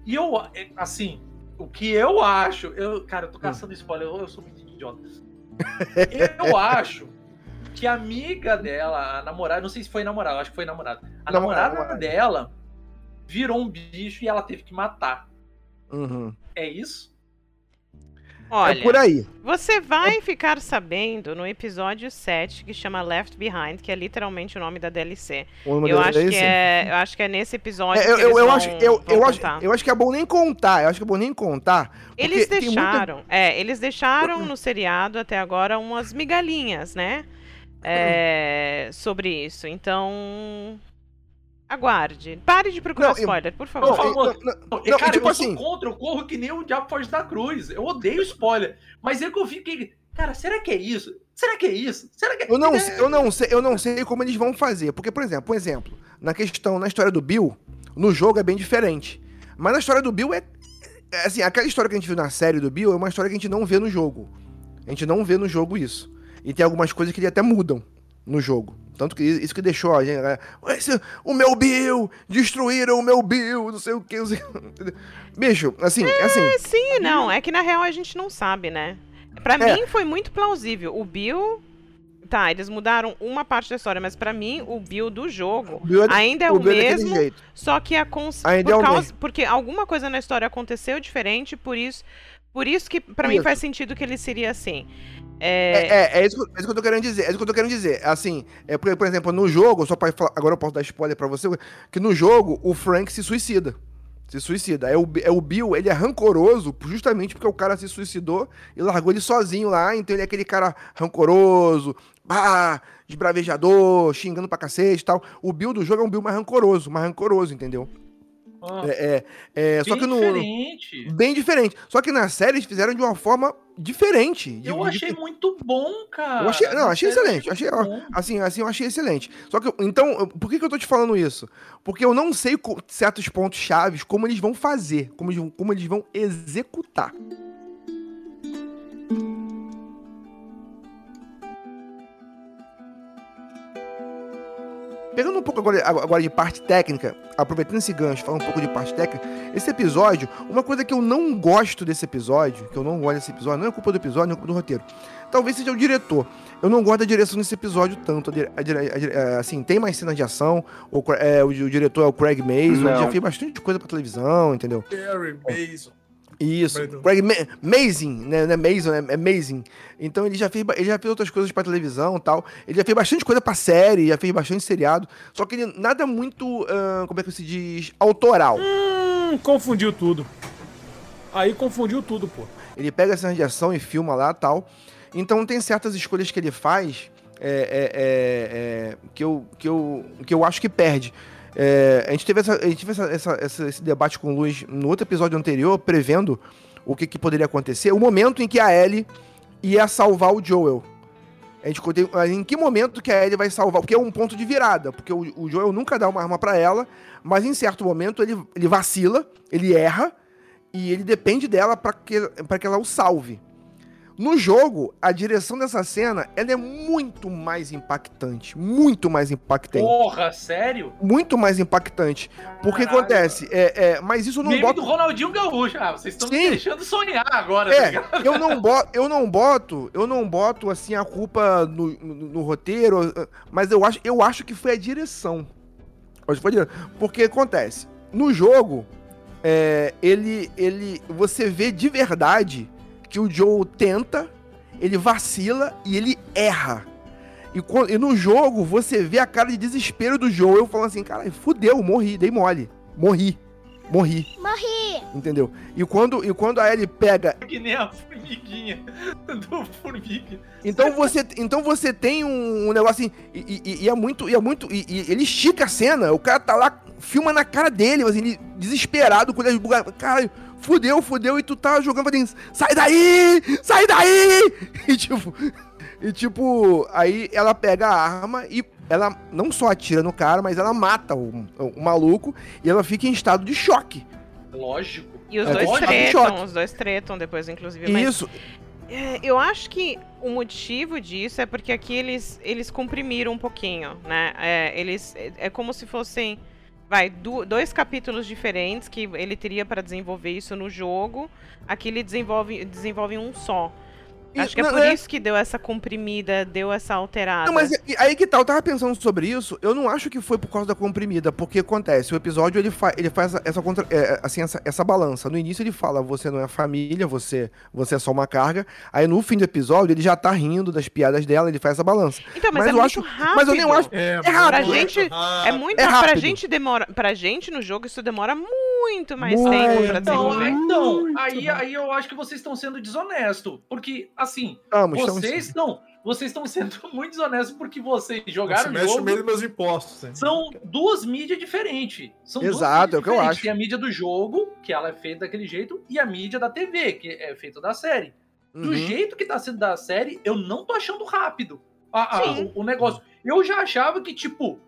E eu, é, assim, o que eu acho, eu, cara, eu tô caçando spoiler, eu, eu sou muito idiota. Eu <laughs> acho que a amiga dela, a namorada, não sei se foi namorada, acho que foi namorada. A Namorada, namorada namorada. dela virou um bicho e ela teve que matar. Uhum. É isso? Olha, É por aí. você vai ficar sabendo no episódio 7, que chama Left Behind, que é literalmente o nome da DLC. O nome Eu da acho, que é, eu acho que é nesse episódio É, eu, que eu, eu acho, eu, eu, acho, eu acho que é bom nem contar. Eu acho que é bom nem contar. Eles tem muita- deixaram, é, eles deixaram no seriado até agora umas migalhinhas, né? É, sobre isso. Então, aguarde. Pare de procurar Não, eu- spoiler, por Por favor. favor. não, não, Não, Não, cara, tipo eu assim- sou contra, eu corro que nem o Diabo Foge da Cruz. Eu odeio spoiler. Mas é que eu fiquei. Cara, será que é isso? Será que é isso? Será que é Eu não, É, sei- eu, não sei, eu não sei como eles vão fazer. Porque, por exemplo, um exemplo, na questão, na história do Bill, no jogo é bem diferente. Mas na história do Bill é. é assim, aquela história que a gente viu na série do Bill é uma história que a gente não vê no jogo. A gente não vê no jogo isso. E tem algumas coisas que até mudam no jogo. Tanto que isso que deixou, ó, gente, é, esse- o meu Bill, destruíram o meu Bill, não sei o que. Sei? Bicho, assim, assim. Sim, não, é que na real a gente não sabe, né? Pra É. mim foi muito plausível. O Bill. Tá, eles mudaram uma parte da história, mas pra mim o Bill do jogo O Bill é- ainda é o, Bill é mesmo, só que a cons... Ainda por é o causa... mesmo. porque alguma coisa na história aconteceu diferente, por isso, por isso que pra mim faz sentido que ele seria assim. É, É, é, é isso, que, eu- é isso que eu tô querendo dizer. É isso que eu tô querendo dizer. Assim, é, por, por exemplo, no jogo, só pra falar, agora eu posso dar spoiler pra você, que no jogo o Frank se suicida. Se suicida. É o, é o Bill, ele é rancoroso justamente porque o cara se suicidou e largou ele sozinho lá. Então ele é aquele cara rancoroso, ah, esbravejador, xingando pra cacete e tal. O Bill do jogo é um Bill mais rancoroso, mais rancoroso, entendeu? Ah, É, é, é, só que no. diferente. Bem diferente. Só que na série eles fizeram de uma forma diferente. de- Eu de- achei muito bom, cara. Eu achei- não, achei excelente, achei- bom. Assim, assim, eu achei excelente. Só que, então, por que, que eu tô te falando isso? Porque eu não sei certos pontos chaves, como eles vão fazer, como eles vão, como eles vão executar. Pegando um pouco agora, agora de parte técnica, aproveitando esse gancho, falando um pouco de parte técnica, esse episódio, uma coisa que eu não gosto desse episódio, que eu não gosto desse episódio, não é culpa do episódio, não é culpa do roteiro. Talvez seja o diretor. Eu não gosto da direção desse episódio tanto. A a a é, assim, tem mais cenas de ação. O, é, o, o diretor é o Craig Mason, ele já fez bastante coisa pra televisão, entendeu? Gary Mason. Isso, Brandon. Craig Ma Mazing, né? Não é Mason, é, é Mazing. Então ele já, fez, ele já fez outras coisas pra televisão e tal. Ele já fez bastante coisa pra série, já fez bastante seriado. Só que ele nada muito, ah, como é que se diz, autoral. Hum, confundiu tudo. Aí confundiu tudo, pô. Ele pega cenas de ação e filma lá tal. Então tem certas escolhas que ele faz é, é, é, é, que, eu, que, eu, que eu acho que perde. É, a gente teve, essa, a gente teve essa- essa- esse debate com o Luiz no outro episódio anterior, prevendo o que, que poderia acontecer. O momento em que a Ellie ia salvar o Joel. A gente contei- em que momento que a Ellie vai salvar? Porque é um ponto de virada. Porque o, o Joel nunca dá uma arma pra ela, mas em certo momento ele, ele vacila, ele erra, e ele depende dela pra que, pra que ela o salve. No jogo, a direção dessa cena ela é muito mais impactante. Muito mais impactante. Porra, sério? Muito mais impactante. Porque Caralho. acontece, é, é, mas isso eu não Meme boto. do Ronaldinho Gaúcho. Ah, vocês estão me deixando sonhar agora, tá É, ligado? eu não boto, eu não boto, eu não boto assim a culpa no, no- no roteiro, mas eu acho, eu acho que foi a direção. Acho que foi a direção. Porque acontece, no jogo, é, ele, ele, você vê de verdade que o Joe tenta, ele vacila e ele erra. E, e no jogo você vê a cara de desespero do Joe, eu falando assim, cara, fudeu, morri, dei mole, morri. morri. Morri! Entendeu? E quando, e quando a Ellie pega. <laughs> Que nem a formiguinha do formiga. Então você, então você tem um, um negócio assim. E, e- e é muito. E é muito. E, e ele estica a cena. O cara tá lá, filma na cara dele, assim, ele desesperado, com ele bugadas. Caralho, fudeu, fudeu, e tu tá jogando pra dentro. Sai daí! Sai daí! <laughs> E tipo. E tipo, aí ela pega a arma e ela não só atira no cara, mas ela mata o, o maluco e ela fica em estado de choque. Lógico. E os É, dois tretam, os dois tretam depois, inclusive. Mas Isso. é, eu acho que o motivo disso é porque aqui eles, eles comprimiram um pouquinho, né? É, eles, é, é como se fossem, vai, du- dois capítulos diferentes que ele teria para desenvolver isso no jogo. Aqui ele desenvolve, desenvolve um só. Acho que é por é- isso que deu essa comprimida, deu essa alterada. Não, mas aí que tal? Eu tava pensando sobre isso. Eu não acho que foi por causa da comprimida, porque acontece, o episódio ele, fa ele faz essa, contra é, assim, essa, essa balança. No início ele fala, você não é família, você, você é só uma carga. Aí no fim do episódio ele já tá rindo das piadas dela, ele faz essa balança. Então, mas, mas é eu muito acho- rápido. mas eu nem acho- É, rápido. Pra muito gente, rápido. É muito É pra rápido. gente demora, pra gente no jogo isso demora muito mais Muito. tempo pra Então, desenvolver. então Muito aí, aí eu acho que vocês estão sendo desonestos. Porque, assim, Estamos, vocês estão. Vocês estão sendo <laughs> muito desonestos porque vocês jogaram mexe no jogo. meio dos meus impostos. hein? São duas mídias diferentes. São duas Exato, é o que eu acho. Tem a mídia do jogo, que ela é feita daquele jeito, e a mídia da TV, que é feita da série. Do Uhum. jeito que tá sendo da série, eu não tô achando rápido a- a- o, o negócio. Eu já achava que, tipo,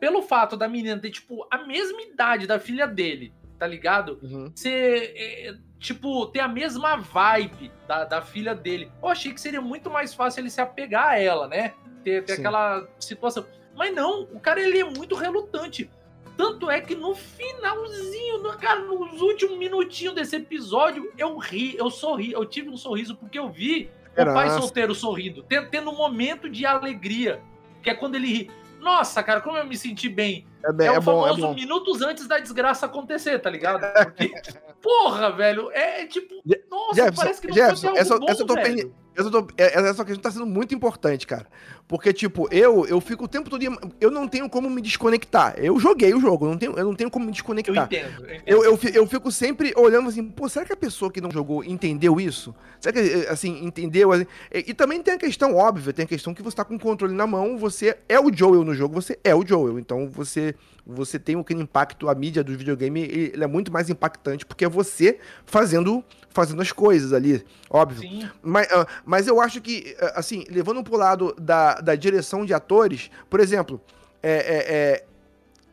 pelo fato da menina ter, tipo, a mesma idade da filha dele, tá ligado? Uhum. Ser, é, tipo, ter a mesma vibe da, da filha dele. Eu achei que seria muito mais fácil ele se apegar a ela, né? Ter, ter Sim. aquela situação. Mas não, o cara ele é muito relutante. Tanto é que no finalzinho, no, cara, nos últimos minutinhos desse episódio, eu ri, eu sorri, eu tive um sorriso porque eu vi o pai solteiro sorrindo, ten- tendo um momento de alegria, que é quando ele ri. Nossa, cara, como eu me senti bem. É, bem, É, é o bom, é famoso bom. minutos antes da desgraça acontecer, tá ligado? Porque, <laughs> porra, velho, é tipo. Je- Nossa, Jefferson, parece que não Jefferson, foi essa- bom, essa tua velho. Essa, tô- é- essa questão tá sendo muito importante, cara. Porque, tipo, eu eu fico o tempo todo. Eu não tenho como me desconectar. Eu joguei o jogo, eu não tenho, eu não tenho como me Eu desconectar. entendo. Eu, entendo. Eu, eu, fi- eu fico sempre olhando assim, pô, será que a pessoa que não jogou entendeu isso? Será que, eh, assim, entendeu? E, e também tem a questão óbvia, tem a questão que você tá com o controle na mão, você é o Joel no jogo, você é o Joel. Então você você tem aquele impacto, a mídia do videogame, ele é muito mais impactante, porque é você fazendo, fazendo as coisas ali, óbvio. Sim. Mas, ah, mas eu acho que, ah, assim, levando pro lado da, da direção de atores, por exemplo, é, é, é,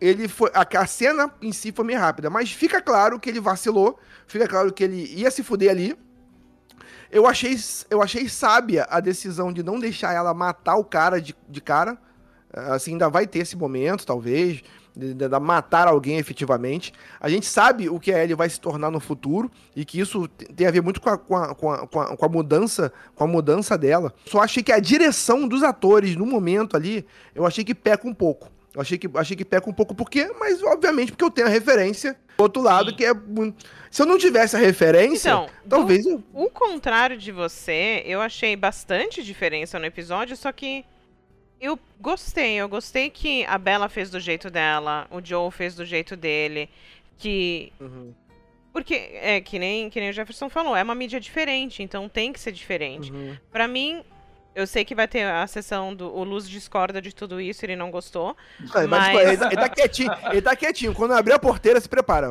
ele foi. A, a cena em si foi meio rápida, mas fica claro que ele vacilou, fica claro que ele ia se fuder ali. Eu achei, eu achei sábia a decisão de não deixar ela matar o cara de, de cara. Assim, ainda vai ter esse momento, talvez, de, de- de matar alguém efetivamente. A gente sabe o que a Ellie vai se tornar no futuro e que isso te- tem a ver muito com a, com a, com a, com a- mudança com a mudança dela. Só achei que a direção dos atores no momento ali, eu achei que peca um pouco. Eu achei que, achei que peca um pouco porque, mas obviamente porque eu tenho a referência do outro lado Sim. que é se eu não tivesse a referência, Então, talvez eu O contrário de você, eu achei bastante diferença no episódio, só que eu gostei. Eu gostei que a Bella fez do jeito dela, o Joe fez do jeito dele, que porque é que nem que nem o Jefferson falou, é uma mídia diferente, então tem que ser diferente. Uhum. Pra mim, eu sei que vai ter a sessão do o Luz discorda de tudo isso, ele não gostou, Mas, Mas- ele, tá- ele tá quietinho, ele tá quietinho. Quando abrir a porteira, se prepara.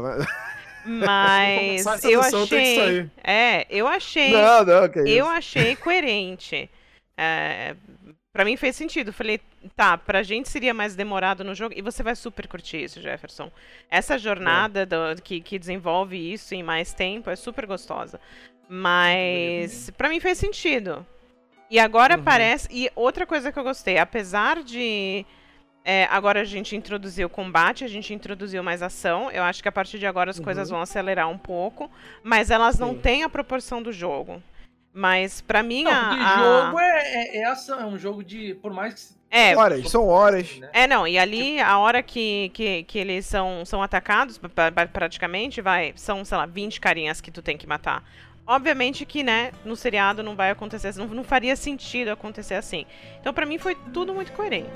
mas <laughs> essa eu sessão, tem que achei, sair. é, eu achei Não, não, que Eu isso. achei coerente. É, para mim fez sentido. Falei, tá, pra gente seria mais demorado no jogo. E você vai super curtir isso, Jefferson. Essa jornada do- que, que desenvolve isso em mais tempo é super gostosa. Mas pra mim fez sentido. E agora Uhum. parece. E outra coisa que eu gostei, apesar de. é, agora a gente introduziu combate, a gente introduziu mais ação. Eu acho que a partir de agora as coisas vão acelerar um pouco. Mas elas não Uhum. Sim. têm a proporção do jogo. Mas pra mim Não, a. jogo é, é, é ação, é um jogo de. Por mais que. É, Horas, são horas. né? é, não, e ali a hora que, que, que eles são, são atacados, pra- pra- praticamente, vai, são, sei lá, 20 carinhas que tu tem que matar. Obviamente que, né, no seriado não vai acontecer, não, não faria sentido acontecer assim. Então, pra mim, foi tudo muito coerente.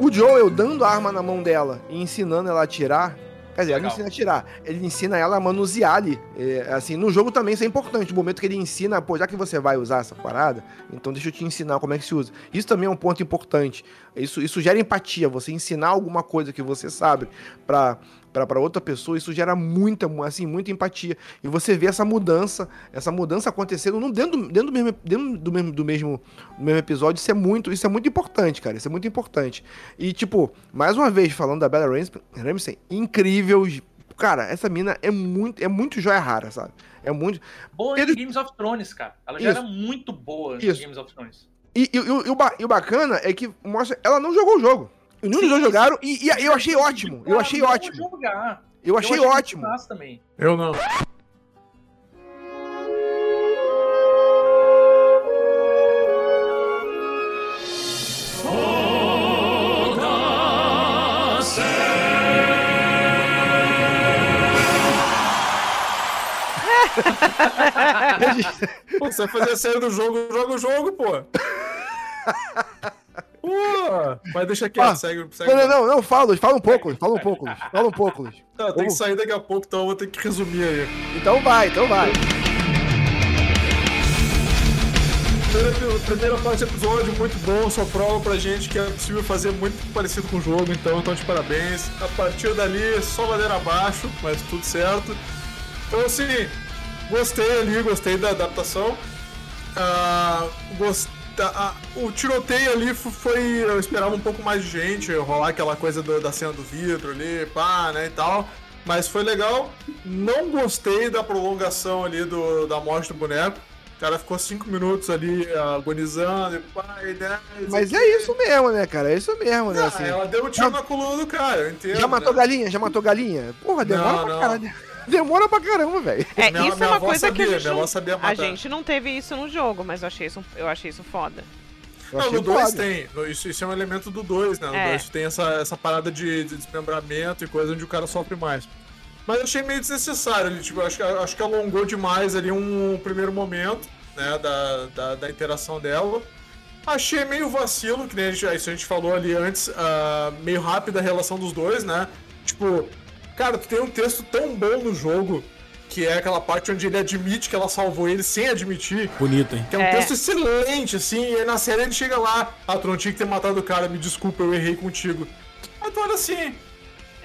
O Joel dando a arma na mão dela e ensinando ela a atirar. Quer dizer, ele não ensina a atirar, ele ensina ela a manusear ali. É, assim, no jogo também isso é importante. O momento que ele ensina, pô, já que você vai usar essa parada, então deixa eu te ensinar como é que se usa. Isso também é um ponto importante. Isso, isso gera empatia. Você ensinar alguma coisa que você sabe pra, pra outra pessoa, isso gera muita, assim, muita empatia. E você vê essa mudança, essa mudança acontecendo no, dentro, do- dentro, do mesmo, dentro do, mesmo, do, mesmo, do mesmo episódio. Isso é muito, isso é muito importante, cara. Isso é muito importante. E, tipo, mais uma vez, falando da Bella Ramsey, incrível. Cara, essa mina é muito, é muito joia rara, sabe? É muito. Boa Ele- em Games of Thrones, cara. Ela já Isso. era muito boa em. Games of Thrones. E, e- e o- e o bacana é que mostra. Ela não jogou o jogo. E nenhum dos dois jogaram. E, e eu achei ótimo. Eu achei ótimo. Eu achei ótimo. Eu não. Você vai fazer a série do jogo, joga o jogo, pô. <laughs> Pô, mas deixa quieto, Ah, segue, segue. Não, não, não, não, fala, fala um pouco, fala um pouco. Fala um pouco, Luiz. Tá, tem que sair daqui a pouco, então eu vou ter que resumir aí. Então vai, então vai. Primeira, primeira parte do episódio, muito bom, só prova pra gente que é possível fazer muito parecido com o jogo, então então de parabéns. A partir dali, só ladeira abaixo, mas tudo certo. Então assim, gostei ali, gostei da adaptação. Ah, gost- ah, o tiroteio ali fo- foi. Eu esperava um pouco mais de gente, rolar aquela coisa do- da cena do vidro ali, pá, né, e tal. Mas foi legal. Não gostei da prolongação ali do, da morte do boneco. O cara ficou cinco minutos ali agonizando, e pá, e né, Mas é isso mesmo, né, cara? É isso mesmo, né? Ah, Assim, ela deu um tiro na coluna do cara, eu entendo. já matou né? galinha? Já matou galinha? Porra, demora Não, pra não. caralho. Demora pra caramba, velho. É, Minha- isso minha é uma avó coisa sabia, que a gente, minha não, avó sabia a gente não teve isso no jogo, mas eu achei isso, eu achei isso foda. Não, no 2 foda. tem. No- Isso, isso é um elemento do 2, né? No É. 2 tem essa, essa parada de, de desmembramento e coisa onde o cara sofre mais. Mas eu achei meio desnecessário ali, tipo, acho, que- acho que alongou demais ali um primeiro momento, né, da, da, da interação dela. Achei meio vacilo, que nem a gente, isso a gente falou ali antes, ah, meio rápida a relação dos dois, né? Tipo, cara, tu tem um texto tão bom no jogo, que é aquela parte onde ele admite que ela salvou ele sem admitir. Bonito, hein? Que é um É. texto excelente, assim, e aí na série ele chega lá, ah, tu não tinha que ter matado o cara, me desculpa, eu errei contigo. Aí tu olha assim,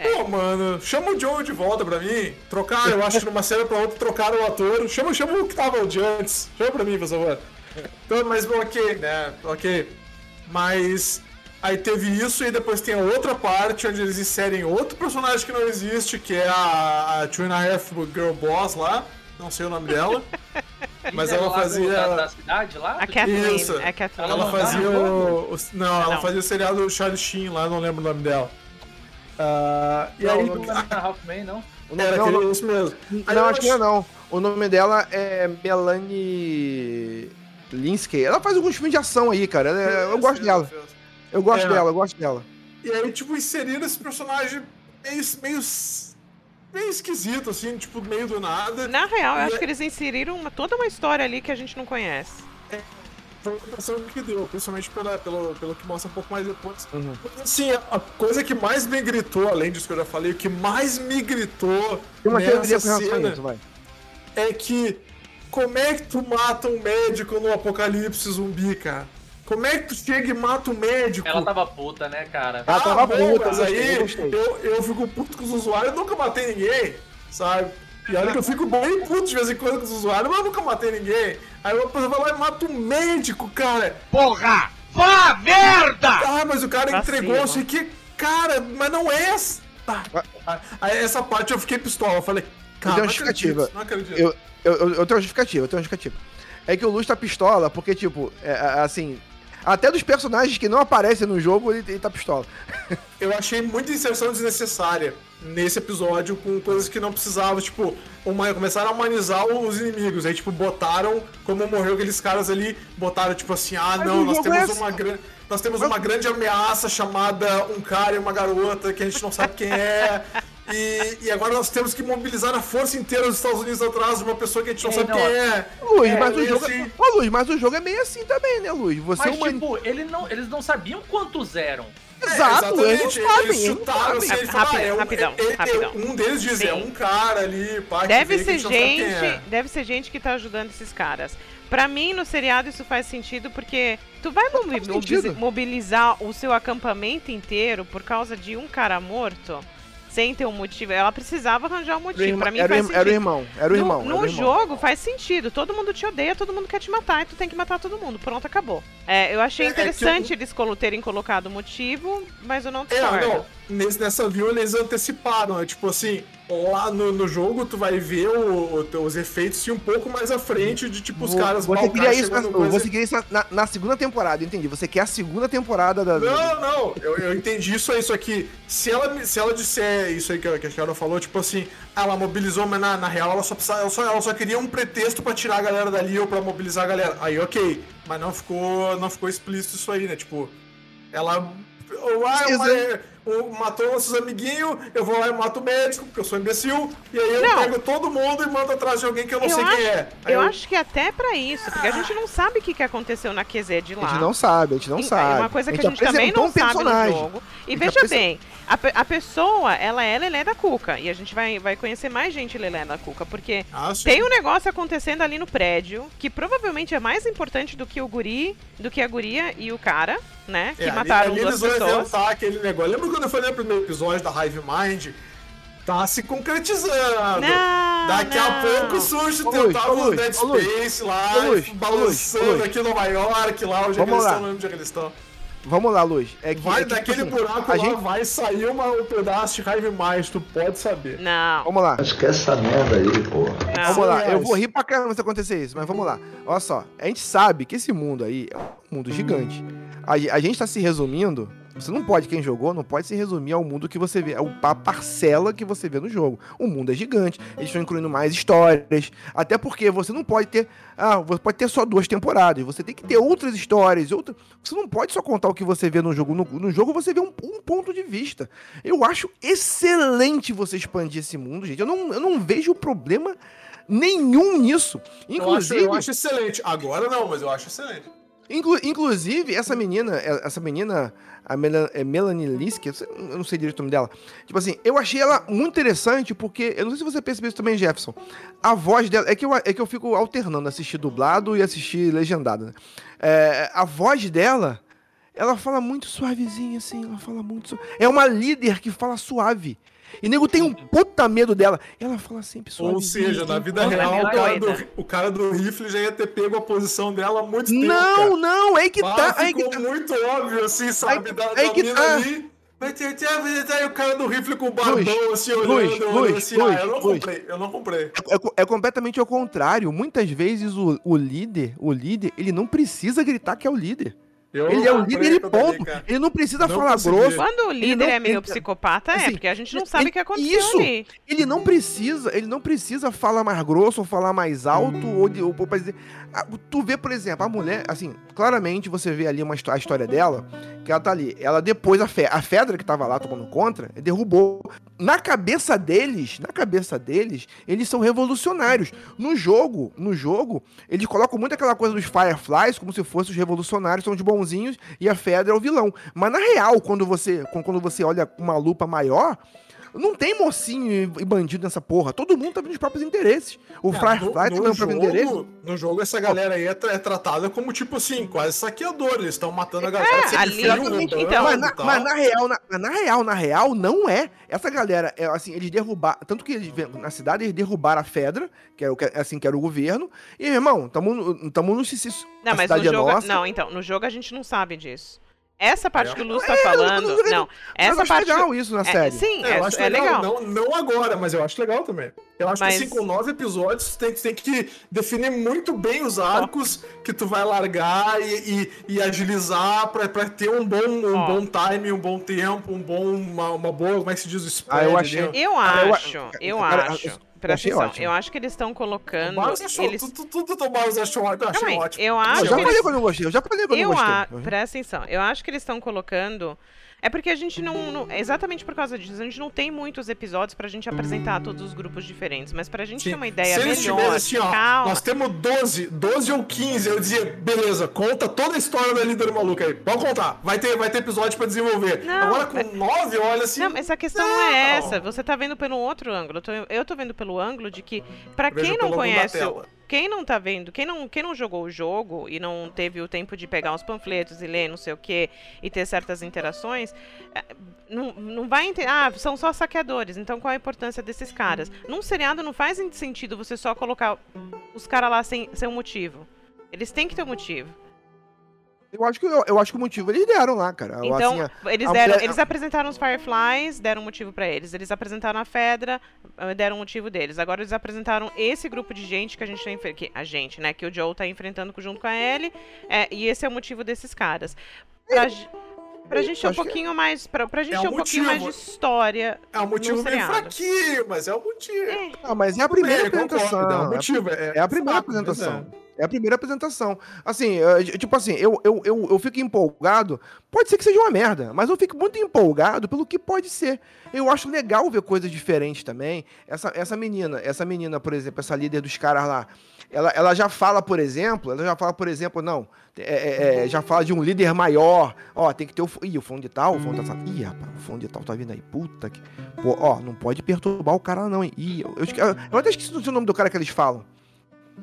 pô, mano, chama o Joe de volta pra mim, trocar, eu acho que numa série pra outra trocaram o ator, chama, chama o que tava de antes, chama pra mim, por favor. Então, mas ok, né, ok. Mas aí teve isso e depois tem a outra parte onde eles inserem outro personagem que não existe, que é a, a Two and a Half Girl Boss lá, não sei o nome dela. <laughs> Mas ela fazia. Da, da cidade lá? A Kathleen, Isso. é a Kathleen. Ela não fazia o, o- Não, ela Não. fazia o seriado Charlie Sheen lá, não lembro o nome dela. Ah, e aí. Não, não é na Halfman, não. O <laughs> nome- Era não, aquele, isso mesmo. Aí não, eu acho que não não. O nome dela é Melanie Linsky. Ela faz alguns filmes de ação aí, cara. Ela é- eu gosto dela. Eu gosto É. dela, eu gosto dela. E aí, tipo, inseriram esse personagem meio, meio, meio esquisito, assim, tipo, meio do nada. Na real, eu E acho é- que eles inseriram uma- toda uma história ali que a gente não conhece. Foi a impressão que deu, principalmente pela, pelo, pelo que mostra um pouco mais depois. Uhum. Assim, a- a coisa que mais me gritou, além disso que eu já falei, o que mais me gritou Tem uma nessa cena isso, vai. é que como é que tu mata um médico no apocalipse zumbi, cara? Como é que tu chega e mata um médico? Ela tava puta, né, cara? Ela tava Ah, bom, puta, mas eu aí eu gostei. eu, eu fico puto com os usuários, eu nunca matei ninguém, sabe? E olha que eu fico bem puto de vez em quando com os usuários, mas eu nunca matei ninguém. Aí uma pessoa vai lá e mata um médico, cara. Porra! Vá merda! Ah, mas o cara entregou, eu sei que. Cara, mas não é. essa. Tá. Aí essa parte eu fiquei pistola. Eu falei, cara, tenho não justificativa. acredito, não acredito. Eu, eu, eu, eu tenho uma justificativa, eu tenho uma justificativa. É que o Luz tá pistola, porque, tipo, é, é, assim. Até dos personagens que não aparecem no jogo, ele, ele tá pistola. <laughs> Eu achei muita inserção desnecessária nesse episódio com coisas que não precisavam, tipo, uma, começaram a humanizar os inimigos, aí tipo, botaram como morreu aqueles caras ali, botaram tipo assim, ah não, o nós jogo temos é uma assim. grande nós temos uma grande ameaça chamada um cara e uma garota que a gente não sabe quem é. <laughs> E, e agora nós temos que mobilizar a força inteira dos Estados Unidos atrás de uma pessoa que a gente não É, sabe não, quem é. Luiz, É, mas o jogo. assim. Ô, Luiz, mas o jogo é meio assim também, né, Luiz? Você é Mas, uma. tipo, ele não, eles não sabiam quantos eram. Exato, eles sabem. Eles chutaram assim, eles Rapidão, falaram, ah, é um- rapidão, é- é- rapidão. Um deles diz, é Sim. um cara ali, pá, que Deve ser gente é. deve ser gente que tá ajudando esses caras. Pra mim, no seriado, isso faz sentido porque tu vai mobilizar o seu acampamento inteiro por causa de um cara morto, sem ter um motivo. Ela precisava arranjar um o motivo. Pra mim era, o faz irmão- era o irmão, era o No- irmão. No, era o irmão. jogo faz sentido. Todo mundo te odeia, todo mundo quer te matar e tu tem que matar todo mundo. Pronto, acabou. É, eu achei É, é interessante eu- eles colo- terem colocado o motivo, mas eu não É, não, nesse, nessa view eles anteciparam, é tipo assim, lá no, no jogo tu vai ver o, o- os efeitos assim, um pouco mais à frente de tipo os Vo- caras... Você queria cara isso, na, coisa- você queria isso na, na segunda temporada, entendi. Você quer a segunda temporada da. Não, não, eu, eu entendi isso aí, só que se ela, se ela disser isso aí que, a- que a Carol falou, tipo assim, ela mobilizou, mas na, na real ela só, precisava, ela, só, ela só queria um pretexto pra tirar a galera dali ou pra mobilizar a galera. Aí ok, mas não ficou, não ficou explícito isso aí, né? Tipo, ela. Ou, Ah, eu, Precisa. eu- matou nossos amiguinhos, eu vou lá e mato o médico, porque eu sou imbecil, e aí eu Não. pego todo mundo e mando atrás de alguém que eu não Eu sei acho, quem é. Aí eu acho que até pra isso, porque a gente não sabe o que, que aconteceu na QZ de lá. A gente não sabe, a gente não É sabe. uma coisa que a gente, também apresentou não um sabe no personagem. jogo. E A gente veja bem, a, a pessoa, ela é Lelé da Cuca. E a gente vai, vai conhecer mais gente Lelé da Cuca. Porque Ah, tem um negócio acontecendo ali no prédio que provavelmente é mais importante do que o guri, do que a guria e o cara, né? Que É, ali- mataram ali, duas eles vão pessoas. inventar aquele negócio. Lembra quando eu falei no primeiro episódio da Hive Mind? Tá se concretizando. Não, Daqui a não. pouco surge o tentáculo Dead Luiz. Space lá, Luiz, balançando Luiz, aqui em Nova York, lá onde é Vamos eles lá. estão, não lembro onde é que eles estão. Vamos lá, Luz. É que, Vai é que, tipo daquele assim, buraco a lá, gente... vai sair uma, um pedaço de Hive Mind, tu pode saber. Não, Vamos lá. Esquece essa merda aí, porra. não. Vamos lá, eu vou rir pra caramba se acontecer isso, mas vamos lá. Olha só, a gente sabe que esse mundo aí é um mundo gigante. A, a gente tá se resumindo. Você não pode, quem jogou, não pode se resumir ao mundo que você vê, ao- a parcela que você vê no jogo. O mundo é gigante, eles estão incluindo mais histórias. Até porque você não pode ter. Ah, você pode ter só duas temporadas. Você tem que ter outras histórias. Outra, você não pode só contar o que você vê no jogo. No, no jogo você vê um, um ponto de vista. Eu acho excelente você expandir esse mundo, gente. Eu não, eu não vejo problema nenhum nisso. Eu acho, Inclusive, eu acho excelente. Agora não, mas eu acho excelente. Inclu- inclusive essa menina, é- essa menina, a Mela- é Melanie Lisk, eu não sei direito o nome dela. Tipo assim, eu achei ela muito interessante porque, eu não sei se você percebeu isso também, Jefferson. A voz dela, é que eu, é que eu fico alternando assistir dublado e assistir legendado, né? É, a voz dela, ela fala muito suavezinha, assim, ela fala muito. su- É uma líder que fala suave. E nego tem um puta medo dela. Ela fala sempre Ou suavezinha. seja, na vida real, o cara, do, o cara do rifle já ia ter pego a posição dela há muito tempo. Não, não, é que tá. É ficou que tá. muito óbvio, assim, sabe? Aí- da, aí da que tá. ali. E o cara do rifle com o barbão, Luiz, assim, olhando, Luiz, olhando Luiz, assim. Luiz, ah, eu não Luiz. comprei, eu não comprei. É, co- é completamente ao contrário. Muitas vezes o, o líder, o líder, ele não precisa gritar que é o líder. Eu ele é o comprei líder e ponto. Ele não precisa Não falar consegui. grosso. Quando o líder não é meio psicopata, é, assim, porque a gente não ele- sabe o que aconteceu isso. ali. Ele não precisa, ele não precisa falar mais grosso ou falar mais alto ou, de, ou pra dizer. Ah, Tu vê, por exemplo, a mulher, assim, claramente você vê ali uma, a história dela, que ela tá ali. Ela depois, a, Fe, a Fedra que tava lá tomando contra, derrubou. Na cabeça deles, na cabeça deles, eles são revolucionários. No jogo, no jogo, eles colocam muito aquela coisa dos Fireflies, como se fossem os revolucionários, são os bonzinhos, e a Fedra é o vilão. Mas na real, quando você, quando você olha com uma lupa maior, não tem mocinho e bandido nessa porra. Todo mundo tá vendo os próprios interesses. O Cara, Firefly tá no vendo os próprios interesses. no jogo, essa galera aí é, tra- é tratada como, tipo assim, quase saqueador. Eles estão matando a galera. É, ali- Exatamente, então. Mas na, tal. mas na real, na, na real, na real, não é. Essa galera, é, assim, eles derrubaram. Tanto que eles na cidade, eles derrubaram a Fedra, que era o, que- assim, que era o governo. E, irmão, tamo, no- tamo no. se- se- Não, a mas no é jogo. nossa. Não, então, no jogo a gente não sabe disso. Essa parte É. que o Luz tá É, eu falando. eu não- essa eu acho parte. legal isso na é, série. Sim, É, é, eu acho é legal. legal. Não, não agora, mas eu acho legal também. Eu acho Mas- que assim, com nove episódios, tem, tem que definir muito bem os arcos que tu vai largar e, e, e agilizar pra, pra ter um bom, um Ó. bom time, um bom tempo, um bom, uma, uma boa, como é que se diz, o spread. Ah, eu achei- ó. Eu eu acho, eu acho. Eu- Presta atenção, ótimo. eu acho que eles estão O colocando. Barros achou, Eles... tudo, tudo do Barros achou, eu achei ótimo. eu Eu acho já que falei eles... quando eu gostei. Eu já falei quando eu Eu gostei. a... Presta atenção, eu acho que eles estão colocando É porque a gente não, não- Exatamente por causa disso, a gente não tem muitos episódios pra gente apresentar todos os grupos diferentes. Mas pra gente Sim. ter uma ideia Se melhor, assim, ó, calma. nós temos 12, 12 ou 15, eu dizia, beleza, conta toda a história da líder maluca aí. Vamos contar. Vai ter, vai ter episódio pra desenvolver. Não, Agora com é- 9, olha assim. Não, mas a questão não é essa. Você tá vendo pelo outro ângulo. Eu tô, eu tô vendo pelo ângulo de que, pra quem não conhece. o-. Quem não tá vendo, quem não, quem não jogou o jogo e não teve o tempo de pegar os panfletos e ler não sei o que e ter certas interações, é, não, não vai entender. Ah, são só saqueadores, então qual a importância desses caras? Num seriado não faz sentido você só colocar os caras lá sem, sem um motivo. Eles têm que ter um motivo. Eu acho que, eu, eu acho que o motivo eles deram lá, cara. Então, Assim, a- eles, a deram, mulher- eles apresentaram os Fireflies, deram um motivo pra eles. Eles apresentaram a Fedra, eh, deram um motivo deles. Agora eles apresentaram esse grupo de gente que a gente tá enfre- que A gente, né? Que o Joe tá enfrentando junto com a Ellie. é, e esse é o motivo desses caras. Pra, ge- pra gente ter um que- pouquinho mais. Pra, pra gente É ter um um pouquinho mais de história. É um motivo meio fraquinho, mas é o motivo. Ah, mas é a primeira concordo, apresentação. é um é a motivo. É, É a primeira apresentação. É a primeira apresentação. Assim, é, tipo assim, eu, eu, eu, eu fico empolgado. Pode ser que seja uma merda, mas eu fico muito empolgado pelo que pode ser. Eu acho legal ver coisas diferentes também. Essa, essa menina, essa menina, por exemplo, essa líder dos caras lá, ela, ela já fala, por exemplo, ela já fala, por exemplo, não, é, é, é, já fala de um líder maior. Ó, tem que ter o. Ih, o fundo de tal, o fundo de tal. Ih, rapaz, o fundo de tal tá vindo aí. Puta que. Pô, ó, não pode perturbar o cara, não, hein? Ih, eu, eu, esque- eu até esqueci o nome do cara que eles falam.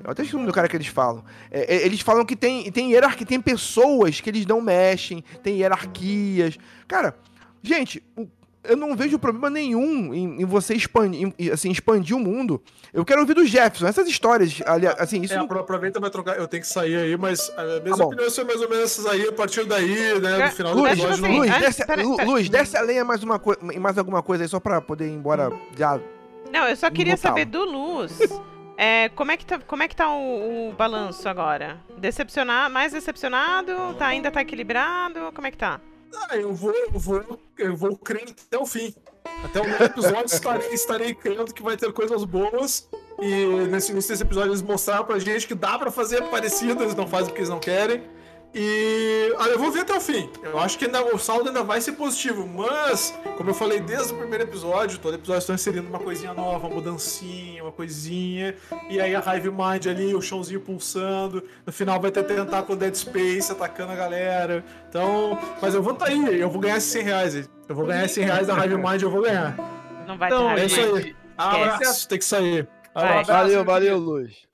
Eu até esqueci o nome do cara que eles falam. É, é, eles falam que tem, tem hierarquia, tem pessoas que eles não mexem, tem hierarquias. Cara, gente, o- eu não vejo problema nenhum em, em você expandir, em- assim, expandir o mundo. Eu quero ouvir do Jefferson, essas histórias, ali, assim, isso É, não- apro- aproveita vai trocar. Eu tenho que sair aí, mas a minha Tá opinião são mais ou menos essas aí. A partir daí, né, no final do Luz, eu episódio. assim, Luz, antes- desce, pera- Lu- pera- Luz, desce a lenha mais, uma mais alguma coisa aí, só pra poder ir embora já. Não, eu só queria saber do Luz. É, como é que tá, como é que tá o, o balanço agora? Decepcionado, mais decepcionado? Tá, ainda tá equilibrado? Como é que tá? Ah, eu vou, eu vou, eu vou crendo até o fim. Até o episódio <laughs> estarei, estarei crendo que vai ter coisas boas. E nesse desse episódio eles mostraram pra gente que dá pra fazer parecido, eles não fazem porque eles não querem. E ah, eu vou ver até o fim. Eu acho que ainda, o saldo ainda vai ser positivo, mas, como eu falei desde o primeiro episódio, todo episódio estão inserindo uma coisinha nova, uma mudancinha, uma coisinha. E aí a Hive Mind ali, o chãozinho pulsando. No final vai ter tentáculo Dead Space atacando a galera. Então, mas eu vou tá aí, eu vou ganhar esses 100 reais. aí. Eu vou ganhar 100 reais da Hive Mind, eu vou ganhar. Não vai Então, ter É isso aí. Abraço, tem que sair. Vai. Valeu, valeu, Luz.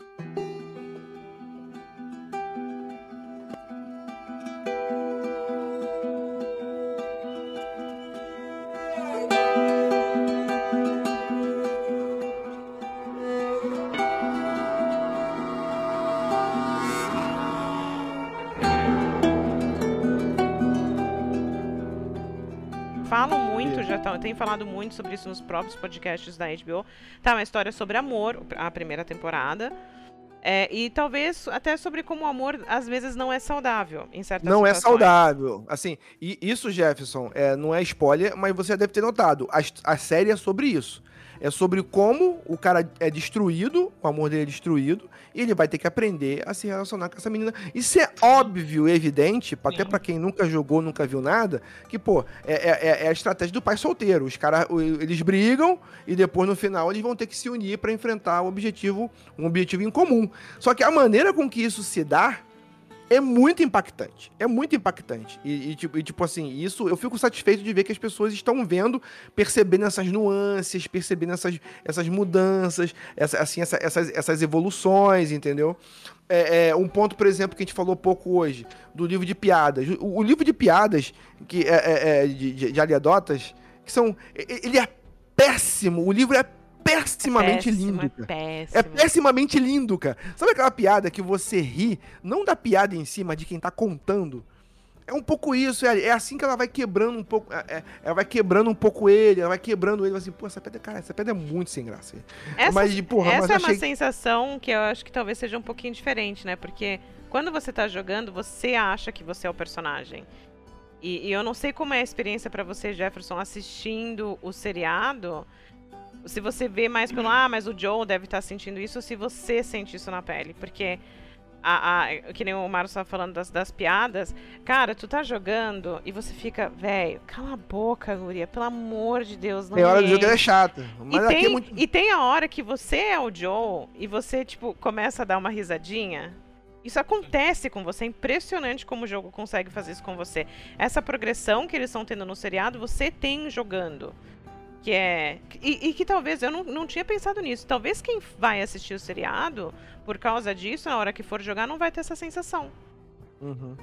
Tão, tem falado muito sobre isso nos próprios podcasts da HBO. Tá, uma história sobre amor, a primeira temporada. É, e talvez até sobre como o amor às vezes não é saudável em certas Não é situações. saudável. Assim, e isso, Jefferson, é, não é spoiler, mas você deve ter notado. A, a série é sobre isso. É sobre como o cara é destruído, o amor dele é destruído, e ele vai ter que aprender a se relacionar com essa menina. Isso é óbvio, evidente, até pra quem nunca jogou, nunca viu nada, que, pô, é, é- é a estratégia do pai solteiro. Os caras, eles brigam e depois, no final, eles vão ter que se unir pra enfrentar o objetivo, um objetivo em comum. Só que a maneira com que isso se dá é muito impactante. É muito impactante. E, e, tipo, e, tipo assim, isso eu fico satisfeito de ver que as pessoas estão vendo, percebendo essas nuances, percebendo essas, essas mudanças, essa, assim, essa- essas, essas evoluções, entendeu? É, é, um ponto, por exemplo, que a gente falou pouco hoje, do livro de piadas. O, o livro de piadas que é, é, é, de, de, de Aliadotas, que são. Ele é péssimo. O livro é pessimamente Péssimo, lindo. é cara. péssimo. É pessimamente lindo, cara. Sabe aquela piada que você ri, não da piada em si, mas de quem tá contando? É um pouco isso, é, é assim que ela vai quebrando um pouco. é- é- ela vai quebrando um pouco ele, ela vai quebrando ele, assim, pô, essa pedra, cara, essa pedra é muito sem graça. Essa, mas, porra, essa mas é achei. uma sensação que eu acho que talvez seja um pouquinho diferente, né? Porque quando você tá jogando, você acha que você é o personagem. E, e eu não sei como é a experiência pra você, Jefferson, assistindo o seriado. Se você vê mais pelo, ah, mas o Joe deve estar sentindo isso, ou se você sente isso na pele. Porque a, a, que nem o Marcos estava falando das, das piadas. Cara, tu tá jogando e você fica, velho, cala a boca, guria, pelo amor de Deus. Não Tem hora do jogo que é enche." chata. Mas E aqui tem, é muito. e tem a hora que você é o Joe e você, tipo, começa a dar uma risadinha. Isso acontece com você, é impressionante como o jogo consegue fazer isso com você. Essa progressão que eles estão tendo no seriado, você tem jogando. Que é. E, e que talvez, eu não, não tinha pensado nisso. Talvez quem vai assistir o seriado, por causa disso, na hora que for jogar, não vai ter essa sensação. Uhum.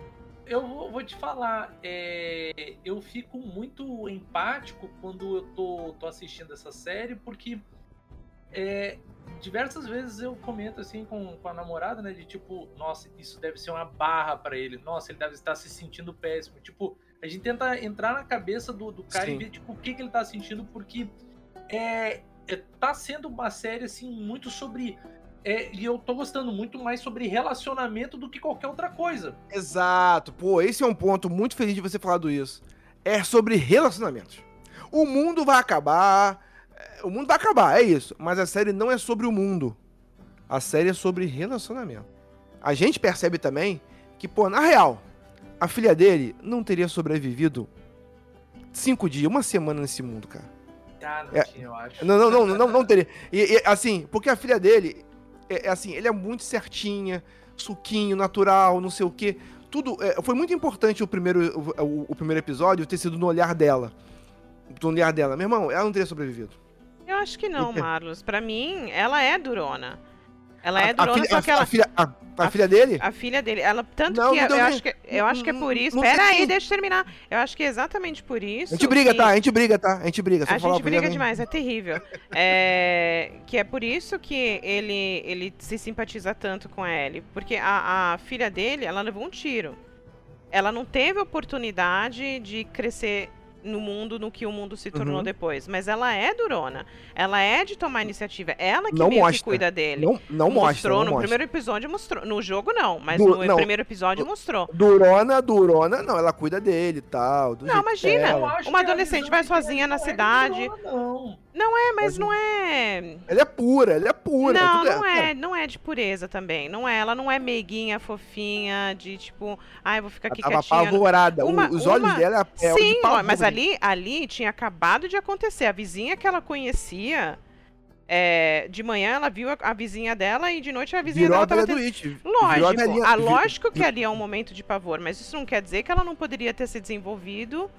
Eu vou, vou te falar, é, eu fico muito empático quando eu tô, tô assistindo essa série, porque é, diversas vezes eu comento assim com, com a namorada, né? De tipo, nossa, isso deve ser uma barra pra ele. Nossa, ele deve estar se sentindo péssimo. Tipo, a gente tenta entrar na cabeça do, do cara Sim. e ver tipo, o que, que ele tá sentindo, porque é, é, tá sendo uma série assim muito sobre. é, e eu tô gostando muito mais sobre relacionamento do que qualquer outra coisa. Exato. Pô, esse é um ponto muito feliz de você falado isso. É sobre relacionamentos. O mundo vai acabar. é, O mundo vai acabar, é isso. Mas a série não é sobre o mundo. A série é sobre relacionamento. A gente percebe também que, pô, na real, a filha dele não teria sobrevivido cinco dias, uma semana nesse mundo, cara. Ah, não É. tinha, eu acho. Não, não, não, não, não teria. E, e, assim, porque a filha dele, é, é assim, ele é muito certinha, suquinho, natural, não sei o quê. Tudo. é, foi muito importante o primeiro, o, o- o primeiro episódio ter sido no olhar dela. No olhar dela. Meu irmão, ela não teria sobrevivido. Eu acho que não, Marlos. Pra mim, ela é durona. Ela é A- a durona, filha- só a- que ela. a filha, a, a filha dele? A filha dele, ela tanto Não, que não eu, acho que eu acho que é por isso. Pera aí, quem- deixa eu terminar. Eu acho que é exatamente por isso. A gente briga, que- tá? A gente briga, tá? A gente briga. A gente briga demais, é terrível. <laughs> É, que é por isso que ele, ele se simpatiza tanto com a Ellie. Porque a, a filha dele, ela levou um tiro. Ela não teve oportunidade de crescer no mundo, no que o mundo se tornou Uhum. depois. Mas ela é durona. Ela é de tomar iniciativa. Ela que Não meio que cuida dele. Não, não mostra. mostrou não no mostra. primeiro episódio mostrou no jogo não mas Du- no não. primeiro episódio mostrou Durona, Durona, não, ela cuida dele e tal. do não jeito imagina uma a adolescente vai sozinha na é cidade durona, Não. É mas não é Ela é pura, ela é pura. não tudo não é cara, não é de pureza também não é ela não é meiguinha fofinha de tipo ai vou ficar Ela aqui tava quietinha apavorada. o- Uma- os olhos uma- dela é de Sim, mas ali, ali tinha acabado de acontecer. A vizinha que ela conhecia, é, de manhã ela viu a, a vizinha dela e de noite a vizinha Virou a dela tava velha do tendo... Virou a Lógico, velhinha- ah, lógico que ali é um momento de pavor, mas isso não quer dizer que ela não poderia ter se desenvolvido,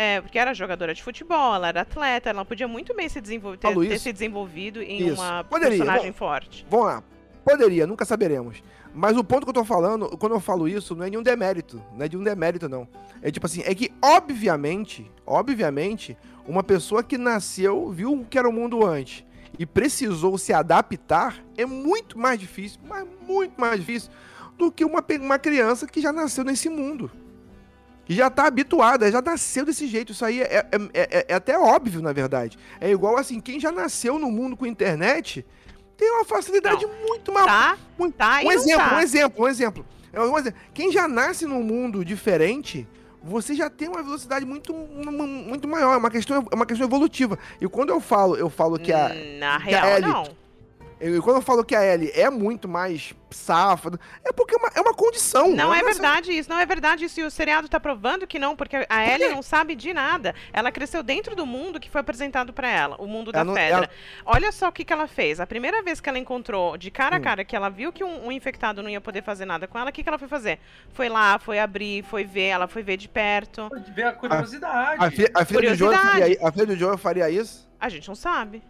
é, porque era jogadora de futebol, ela era atleta, ela podia muito bem se desenvolver, ter, Falou ter se desenvolvido em Isso. uma Poderia, personagem bom. forte. Vamos lá. Poderia, nunca saberemos. Mas o ponto que eu tô falando, quando eu falo isso, não é de um demérito. Não é de um demérito, não. É tipo assim, é que, obviamente, obviamente, uma pessoa que nasceu, viu o que era o mundo antes e precisou se adaptar é muito mais difícil, mas muito mais difícil do que uma, uma criança que já nasceu nesse mundo. Que já tá habituada, já nasceu desse jeito. Isso aí é, é- é- é até óbvio, na verdade. É igual assim, quem já nasceu no mundo com internet tem uma facilidade muito maior. Tá, muito- tá e um não exemplo, tá. um exemplo, um exemplo. É um exemplo. Quem já nasce num mundo diferente, você já tem uma velocidade muito, mu- muito maior. É uma questão, é uma questão evolutiva. E quando eu falo, eu falo que a. Na que a real, Ellie- não. Eu- quando eu falo que a Ellie é muito mais safada, é porque é uma, é uma condição. Não é nasceu- verdade isso, não é verdade isso. E o seriado tá provando que não, porque a Ellie não sabe de nada. Ela cresceu dentro do mundo que foi apresentado pra ela, o mundo da Ela não- pedra. ela- Olha só o que, que ela fez. A primeira vez que ela encontrou de cara a Hum. cara que ela viu que um, um infectado não ia poder fazer nada com ela, o que, que ela foi fazer? Foi lá, foi abrir, foi ver, ela foi ver de perto. Pode ver a curiosidade. A, fi- a filha do Joe Curiosidade. faria, a filha do Joe faria isso? A gente não sabe.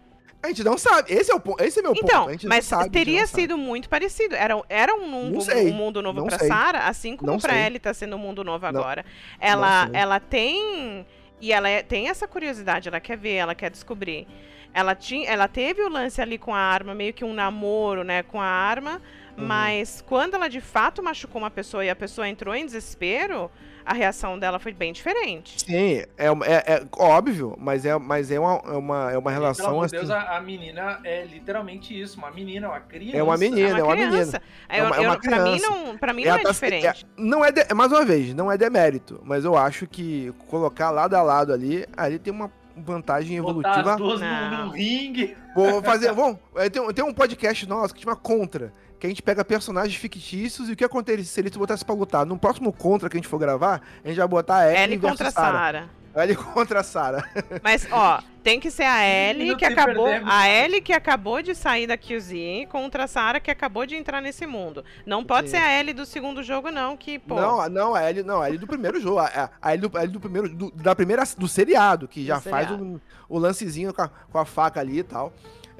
A gente não sabe. Esse é, o, esse é meu Então, ponto. Gente mas não sabe, teria não sabe. sido muito parecido. Era, era um, Não sei, um mundo novo não pra sei. Sarah, assim como Não pra sei. Ellie tá sendo um mundo novo Não- agora. Ela, sei. ela tem. E ela é- tem essa curiosidade, ela quer ver, ela quer descobrir. Ela, tinha, ela teve o lance ali com a arma, meio que um namoro, né, com a arma. Uhum. Mas quando ela de fato machucou uma pessoa e a pessoa entrou em desespero, a reação dela foi bem diferente. Sim, é, é, é óbvio, mas é, mas é, uma, é, uma, é uma Pelo relação amor assim. de Deus, a, a menina é literalmente isso, uma menina, uma criança. É uma menina, é uma menina. Eu, uma- é eu- uma pra mim criança. não, pra mim Ela não é tá- diferente. é- não é, de- mais uma vez, não é demérito, mas eu acho que colocar lado a lado ali, ali tem uma, vantagem Botar evolutiva. as duas no, no ringue. Vou fazer. Bom, é, tem, um- tem um podcast nosso que chama Contra. Que a gente pega personagens fictícios e o que aconteceria se eles botassem pra lutar. No próximo Contra que a gente for gravar, a gente vai botar a Ellie, Ellie contra. Sarah. Ellie <laughs> contra a Sarah. Mas, ó, tem que ser a Ellie que acabou. perdemos. A Ellie que acabou de sair da QZ contra a Sarah que acabou de entrar nesse mundo. Não pode Sim. ser a Ellie do segundo jogo, não, que, pô. Não, a- não, a Ellie, não, a Ellie do primeiro jogo. A, a Ellie, do, a Ellie do primeiro. do- da primeira. Do seriado, que já Do faz um- o lancezinho com a, com a faca ali e tal.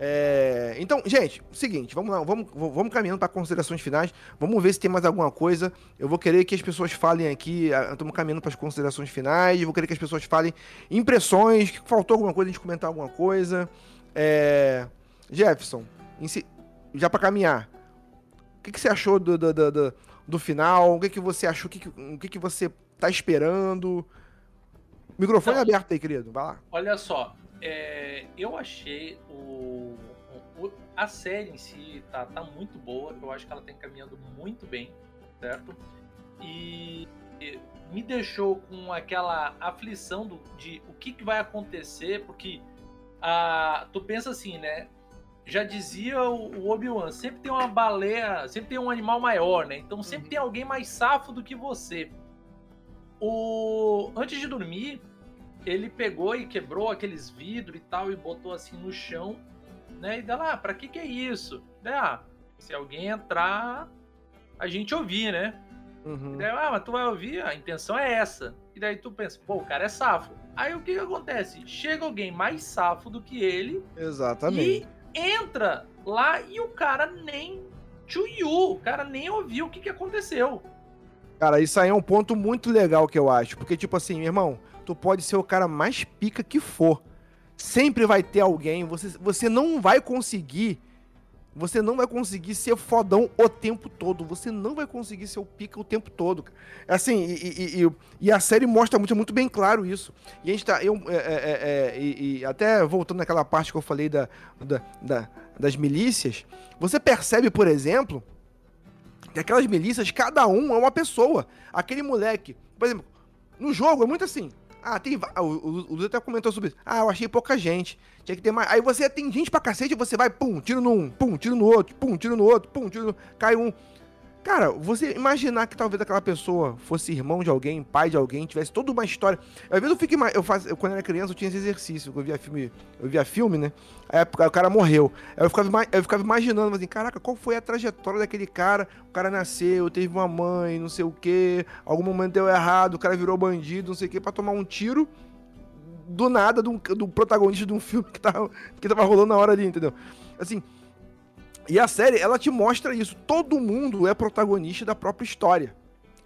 É, então, gente, seguinte, vamos lá, vamos, vamos caminhando para considerações finais. Vamos ver se tem mais alguma coisa. Eu vou querer que as pessoas falem aqui. Estamos caminhando para as considerações finais. Eu vou querer que as pessoas falem impressões, faltou alguma coisa, a gente comentar alguma coisa. É, Jefferson, si- já para caminhar, o que, que você achou do, do, do, do- do final? O que, que você achou? O que, que, o que, que você tá esperando? Microfone Então- aberto aí, querido. Vai lá. Olha só, é, eu achei o, o- a série em si tá, tá muito boa. Eu acho que ela tá encaminhando muito bem, certo? E, e me deixou com aquela aflição do, de o que, que vai acontecer, porque ah, tu pensa assim, né? Já dizia o, Obi-Wan, sempre tem uma baleia, sempre tem um animal maior, né? Então sempre tem alguém mais safo do que você. O antes de dormir, ele pegou e quebrou aqueles vidros e tal e botou assim no chão, né? E dela, ah, pra que que é isso? Daí, ah, se alguém entrar, a gente ouvir, né? Uhum. Daí, ah, mas tu vai ouvir, a intenção é essa. E daí tu pensa, pô, o cara é safo. Aí o que que acontece? Chega alguém mais safo do que ele Exatamente. e entra lá e o cara nem tchuiu, o cara nem ouviu o que que aconteceu. Cara, isso aí é um ponto muito legal que eu acho. Porque, tipo assim, meu irmão, tu pode ser o cara mais pica que for. Sempre vai ter alguém. Você, você não vai conseguir. Você não vai conseguir ser fodão o tempo todo. Você não vai conseguir ser o pica o tempo todo. cara. Assim, e, e- e- e a série mostra muito, muito bem claro isso. E a gente tá. Eu, é, é, é, e, e até voltando naquela parte que eu falei da, da- da- das milícias, você percebe, por exemplo, que aquelas milícias, cada um é uma pessoa. Aquele moleque, por exemplo, no jogo é muito assim. Ah, tem. ah, O, o, até comentou sobre isso. Ah, eu achei pouca gente. Tinha que ter mais. Aí você tem gente pra cacete você vai, pum, tiro no um, pum, tiro no outro, pum, tiro no outro, pum, tiro no. Cai um. Cara, você imaginar que talvez aquela pessoa fosse irmão de alguém, pai de alguém, tivesse toda uma história. Às vezes eu fico eu eu, quando era criança eu tinha esse exercício, eu via filme, eu via filme, né? Aí o cara morreu. Aí eu ficava, eu ficava imaginando, assim, caraca, qual foi a trajetória daquele cara? O cara nasceu, teve uma mãe, não sei o quê, algum momento deu errado, o cara virou bandido, não sei o quê, pra tomar um tiro do nada do, do protagonista de um filme que tava, que tava rolando na hora ali, entendeu? Assim, e a série, ela te mostra isso. Todo mundo é protagonista da própria história.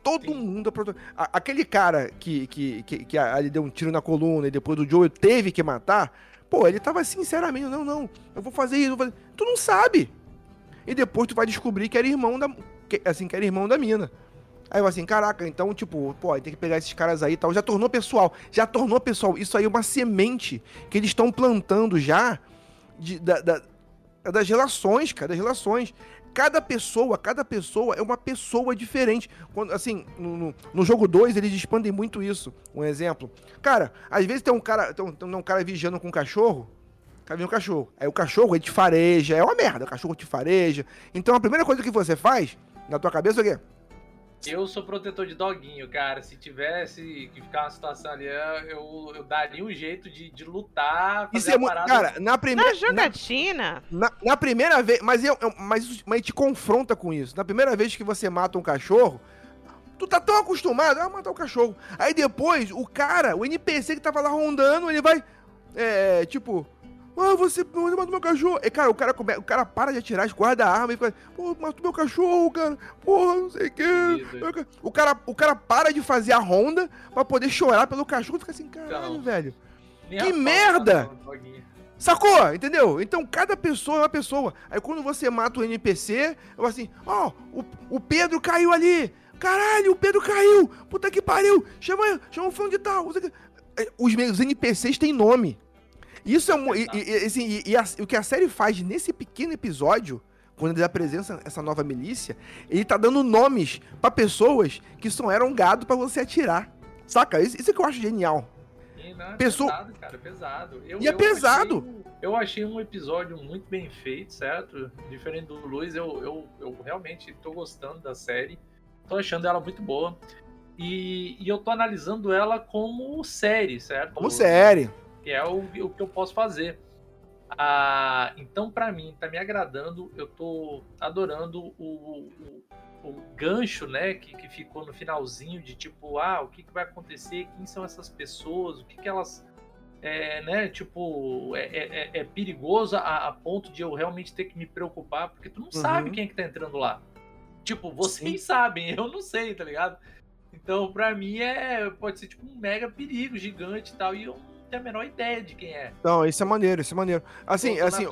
Todo mundo é protagonista. Aquele cara que, que, que, que ali deu um tiro na coluna e depois do Joel teve que matar, pô, ele tava sinceramente, não, não, eu vou fazer isso, vou fazer... Tu não sabe. E depois tu vai descobrir que era irmão da. que- assim, que era irmão da mina. Aí eu assim, caraca, então, tipo, pô, tem que pegar esses caras aí e tal. Já tornou pessoal. Já tornou pessoal. Isso aí é uma semente que eles estão plantando já de- da- da, das relações, cara, das relações. Cada pessoa, cada pessoa é uma pessoa diferente. Quando, assim, no, no, no jogo 2, eles expandem muito isso. Um exemplo. Cara, às vezes tem um cara, tem um, tem um cara vigiando com um cachorro. Cara, vem um cachorro. Aí o cachorro, ele te fareja. É uma merda, o cachorro te fareja. Então a primeira coisa que você faz, na tua cabeça, é o quê? Eu sou protetor de doguinho, cara. Se tivesse que ficar uma situação ali, eu, eu daria um jeito de, de lutar. Isso fazer é muito. parada- Cara, na primeira. Na jogatina, Na, na primeira vez, mas, eu, eu- mas, mas te confronta com isso. Na primeira vez que você mata um cachorro, tu tá tão acostumado a matar o cachorro. Aí depois, o cara, o NPC que tava lá rondando, ele vai. É, tipo. Ah, você, você matou meu cachorro. E, cara, o cara, come, o cara para de atirar, guarda a arma e fica. Pô, matou meu cachorro, cara. Porra, não sei o quê. O cara, o cara para de fazer a ronda pra poder chorar pelo cachorro e fica assim, caralho, Então. velho. Nem que merda! não. Sacou? Entendeu? Então cada pessoa é uma pessoa. Aí quando você mata o NPC, eu assim, ó, o, o Pedro caiu ali. Caralho, o Pedro caiu. Puta que pariu. Chama, chama o fã de tal. não Os, NPCs têm nome. Isso é. E, e- assim, e- e a- o que a série faz nesse pequeno episódio, quando eles apresentam essa nova milícia, ele tá dando nomes pra pessoas que só eram gado pra você atirar. Saca? Isso, isso é que eu acho genial. Não, é Pessoa- pesado, cara, é pesado. Eu, E é eu pesado. achei- eu achei um episódio muito bem feito, certo? Diferente do Luiz, eu, eu, eu realmente tô gostando da série. Tô achando ela muito boa. E, e eu tô analisando ela como série, certo? Como série. Que é o, o que eu posso fazer. Ah, então, pra mim, tá me agradando. Eu tô adorando o, o, o gancho, né, que, que ficou no finalzinho de tipo, ah, o que, que vai acontecer? Quem são essas pessoas? O que, que elas. É, né, tipo, é, é, é perigoso a, a ponto de eu realmente ter que me preocupar, porque tu não sabe quem é que tá entrando lá. Tipo, vocês sabem, eu não sei, tá ligado? Então, pra mim, é, pode ser tipo um mega perigo gigante e tal, e eu tenho a menor ideia de quem é. Não, isso é maneiro, isso é maneiro. Assim, assim,